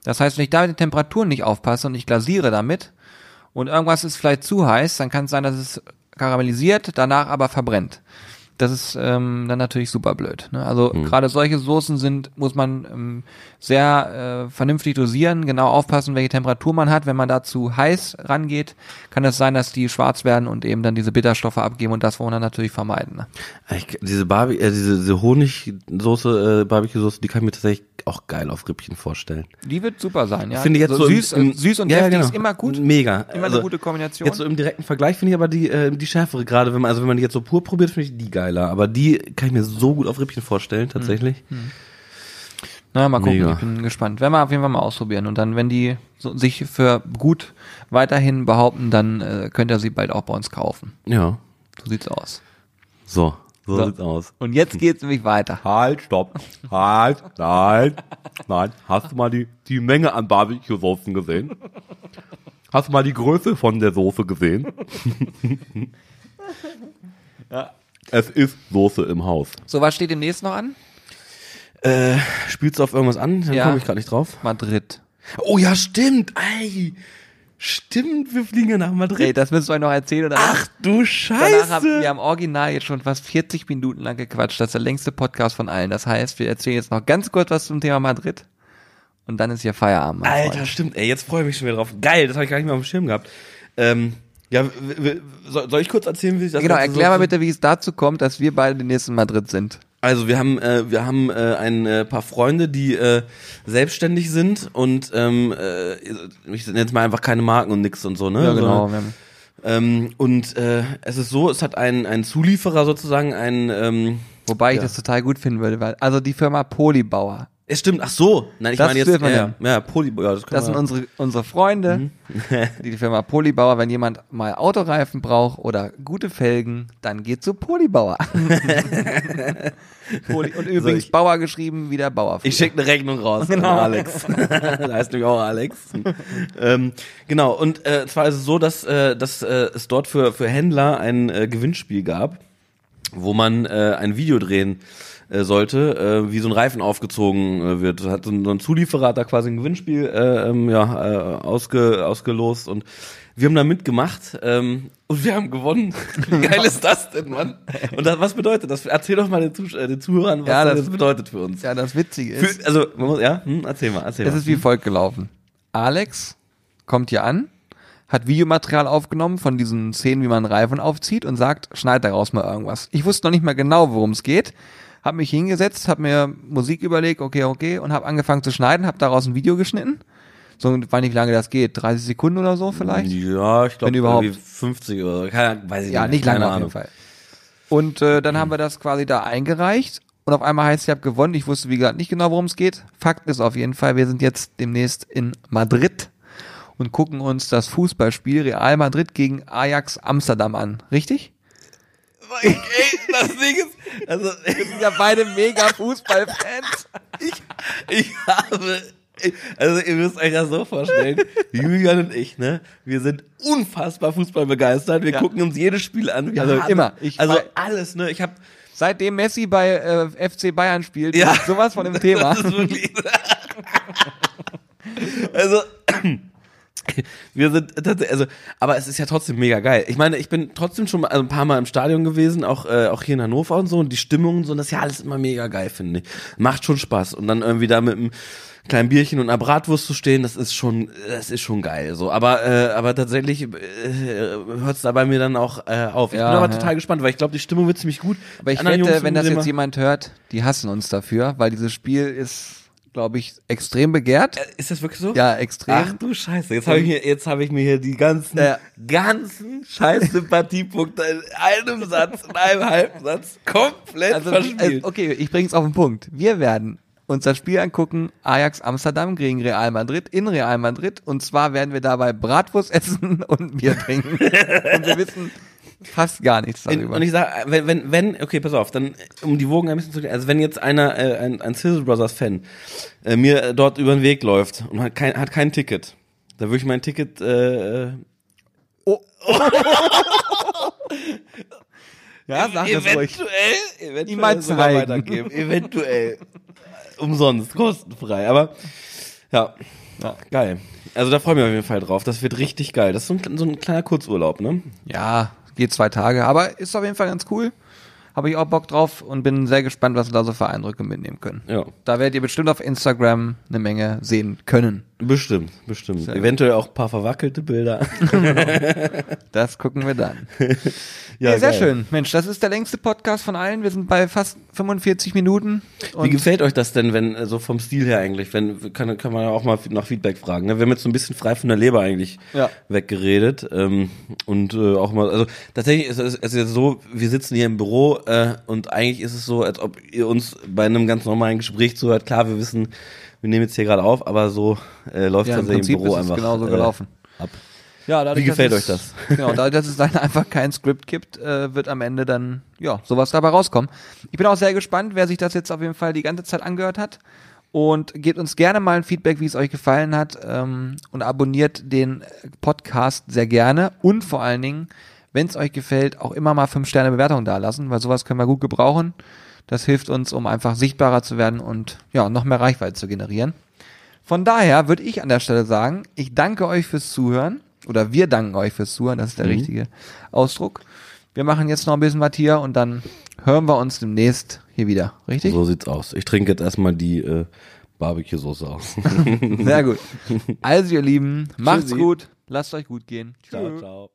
Das heißt, wenn ich da mit den Temperaturen nicht aufpasse und ich glasiere damit und irgendwas ist vielleicht zu heiß, dann kann es sein, dass es karamellisiert, danach aber verbrennt. Das ist ähm, dann natürlich super blöd. Ne? Also gerade solche Soßen sind, muss man ähm, sehr äh, vernünftig dosieren, genau aufpassen, welche Temperatur man hat. Wenn man da zu heiß rangeht, kann es sein, dass die schwarz werden und eben dann diese Bitterstoffe abgeben und das wollen wir dann natürlich vermeiden. Ne? Ich, diese Barbie, äh, diese, diese Honigsoße, äh, Barbecue-Soße, die kann ich mir tatsächlich auch geil auf Rippchen vorstellen. Die wird super sein, ja. Finde ich jetzt so so, im- süß, im, äh, süß und ja, deftig genau. ist immer gut. Mega. Immer Also, eine gute Kombination. Jetzt so im direkten Vergleich finde ich aber die, äh, die schärfere gerade, wenn man, also wenn man die jetzt so pur probiert, finde ich die geiler. Aber die kann ich mir so gut auf Rippchen vorstellen, tatsächlich. Na, mal gucken, Mega. ich bin gespannt. Werden wir auf jeden Fall mal ausprobieren. Und dann, wenn die so, sich für gut weiterhin behaupten, dann äh, könnt ihr sie bald auch bei uns kaufen. Ja. So sieht's aus. So. So, So. sieht's aus. Und jetzt geht's nämlich weiter. Halt, stopp. Halt, nein, nein. Hast du mal die, die Menge an Barbecue-Soßen gesehen? Hast du mal die Größe von der Soße gesehen? [LAUGHS] Es ist Soße im Haus. So, was steht demnächst noch an? Äh, spielst du auf irgendwas an? Dann Ja. komme ich gerade nicht drauf. Madrid. Oh ja, stimmt. Ey, stimmt, wir fliegen ja nach Madrid. Ey, das müssen wir euch noch erzählen. Oder Ach du Danach Scheiße. haben wir am Original jetzt schon fast 40 Minuten lang gequatscht. Das ist der längste Podcast von allen. Das heißt, wir erzählen jetzt noch ganz kurz was zum Thema Madrid. Und dann ist hier Feierabend. mein Alter, Freund. stimmt. Ey, jetzt freue ich mich schon wieder drauf. Geil, das habe ich gar nicht mehr auf dem Schirm gehabt. Ähm, ja, soll, ich kurz erzählen, wie ich das Genau, erklär so mal bitte, wie es dazu kommt, dass wir beide demnächst in Madrid sind. Also wir haben äh, wir haben äh, ein äh, paar Freunde, die äh, selbstständig sind und ähm, äh, ich nenne jetzt mal einfach keine Marken und nix und so, ne? Ja, genau. Haben- ähm, und äh, es ist so, es hat einen einen Zulieferer sozusagen, einen ähm, Wobei ich Ja. das total gut finden würde, weil, also die Firma Polybauer. Es stimmt, ach so, nein, ich Das meine jetzt wir ja, ja, Poly, ja, das, Das sind unsere, unsere Freunde, [LAUGHS] die, die Firma Polybauer. Wenn jemand mal Autoreifen braucht oder gute Felgen, dann geht zu Polybauer. [LAUGHS] Poly und übrigens ich- Bauer geschrieben wie der Bauer. Ich schicke eine Rechnung raus Genau. an Alex. [LAUGHS] da heißt nämlich auch Alex. ähm, genau, und äh, zwar ist es so, dass, äh, dass äh, es dort für, für Händler ein äh, Gewinnspiel gab, wo man äh, ein Video drehen äh, sollte, äh, wie so ein Reifen aufgezogen äh, wird. Hat so ein, so ein Zulieferer hat da quasi ein Gewinnspiel äh, ähm, ja, äh, ausge, ausgelost und wir haben da mitgemacht ähm, und wir haben gewonnen. Wie geil ist das denn, Mann? Und das, was bedeutet das? Erzähl doch mal den, Zusch äh, den Zuhörern, was Ja, das, das- bedeutet für uns. Ja, das Witzige ist, Für, also, muss, ja, hm, erzähl mal, erzähl es mal. ist wie folgt gelaufen. Alex kommt hier an, hat Videomaterial aufgenommen von diesen Szenen, wie man Reifen aufzieht und sagt, schneid daraus mal irgendwas. Ich wusste noch nicht mal genau, worum es geht. Hab mich hingesetzt, hab mir Musik überlegt, okay, okay, und hab angefangen zu schneiden, hab daraus ein Video geschnitten. So, weiß nicht, wie lange das geht, 30 Sekunden oder so vielleicht? Ja, ich glaube, überhaupt. 50 oder, keine, weiß ich Ja, nicht keine lange auf jeden Fall. Und äh, dann haben wir das quasi da eingereicht und auf einmal heißt, ich habe gewonnen. Ich wusste, wie gesagt, nicht genau, worum es geht. Fakt ist auf jeden Fall, wir sind jetzt demnächst in Madrid und gucken uns das Fußballspiel Real Madrid gegen Ajax Amsterdam an. Richtig? Ey, das Ding ist, also, Wir sind ja beide mega Fußballfans. ich, ich habe, also ihr müsst euch das so vorstellen, Julian und ich, ne, wir sind unfassbar Fußball begeistert, wir Ja. gucken uns jedes Spiel an. Wir Also haben- immer. Ich also alles, ne, ich habe Seitdem Messi bei äh, FC Bayern spielt, Ja. sowas von dem [LAUGHS] Thema. [LAUGHS] Also. [LAUGHS] Wir sind also, aber es ist ja trotzdem mega geil. Ich meine, ich bin trotzdem schon mal, also ein paar Mal im Stadion gewesen, auch, äh, auch hier in Hannover und so, und die Stimmung und so, und das ist ja alles immer mega geil, finde ich. Macht schon Spaß. Und dann irgendwie da mit einem kleinen Bierchen und einer Bratwurst zu stehen, das ist schon, das ist schon geil, so. Aber, äh, aber tatsächlich, äh, hört es da bei mir dann auch, äh, auf. Ich Ja, bin aber ja. total gespannt, weil ich glaube, die Stimmung wird ziemlich gut. Aber ich wette, wenn das jetzt jemand hört, die hassen uns dafür, weil dieses Spiel ist, glaube ich, extrem begehrt. Ist das wirklich so? Ja, extrem. Ach du Scheiße, jetzt habe ich mir jetzt habe ich mir hier die ganzen Ja. ganzen scheiß Sympathiepunkte in einem Satz, in einem Halbsatz komplett Also, verspielt. äh, okay, ich bring's auf den Punkt. Wir werden uns das Spiel angucken, Ajax Amsterdam gegen Real Madrid in Real Madrid. Und zwar werden wir dabei Bratwurst essen [LAUGHS] und Bier trinken. [LAUGHS] und wir wissen fast gar nichts darüber. und ich sage, wenn, wenn, wenn, okay, pass auf, dann, um die Wogen ein bisschen zu, also wenn jetzt einer, äh, ein, ein Sizzle Brothers Fan, äh, mir dort über den Weg läuft und hat kein, hat kein Ticket, da würde ich mein Ticket, äh, äh, oh. [LAUGHS] ja, sag das ruhig. eventuell, eventuell Ihm mal zeigen. weitergeben. [LAUGHS] Eventuell. Umsonst, kostenfrei. Aber ja, Ja. geil. Also da freue ich mich auf jeden Fall drauf. Das wird richtig geil. Das ist so ein, so ein kleiner Kurzurlaub, ne? Ja, geht zwei Tage, aber ist auf jeden Fall ganz cool. Habe ich auch Bock drauf und bin sehr gespannt, was wir da so für Eindrücke mitnehmen können. Ja. Da werdet ihr bestimmt auf Instagram eine Menge sehen können. Bestimmt, bestimmt. Eventuell auch ein paar verwackelte Bilder. [LAUGHS] Das gucken wir dann. [LAUGHS] ja, Ja, sehr geil. schön. Mensch, das ist der längste Podcast von allen. Wir sind bei fast 45 Minuten. Wie gefällt euch das denn, wenn so vom Stil her eigentlich? Wenn kann, kann man ja auch mal nach Feedback fragen. Ne? Wir haben jetzt so ein bisschen frei von der Leber eigentlich Ja. weggeredet ähm, und äh, auch mal. Also tatsächlich ist es, es ist jetzt so, wir sitzen hier im Büro äh, und eigentlich ist es so, als ob ihr uns bei einem ganz normalen Gespräch zuhört. Klar, wir wissen, wir nehmen jetzt hier gerade auf, aber so äh, läuft ja, das im im Prinzip Büro ist es einfach genauso äh, gelaufen. ab. Ja, dadurch, Wie gefällt euch das? [LAUGHS] Genau, dadurch, dass es dann einfach kein Skript gibt, äh, wird am Ende dann, ja, sowas dabei rauskommen. Ich bin auch sehr gespannt, wer sich das jetzt auf jeden Fall die ganze Zeit angehört hat. Und gebt uns gerne mal ein Feedback, wie es euch gefallen hat. Ähm, und abonniert den Podcast sehr gerne. Und vor allen Dingen, wenn es euch gefällt, auch immer mal 5 Sterne Bewertung dalassen, weil sowas können wir gut gebrauchen. Das hilft uns, um einfach sichtbarer zu werden und ja, noch mehr Reichweite zu generieren. Von daher würde ich an der Stelle sagen, ich danke euch fürs Zuhören. Oder wir danken euch fürs Zuhören, das ist der richtige Ausdruck. Wir machen jetzt noch ein bisschen was hier und dann hören wir uns demnächst hier wieder. Richtig? So sieht's aus. Ich trinke jetzt erstmal die äh, Barbecue-Soße aus. [LAUGHS] Sehr gut. Also ihr Lieben, macht's Tschüssi. gut, lasst euch gut gehen. ciao, ciao.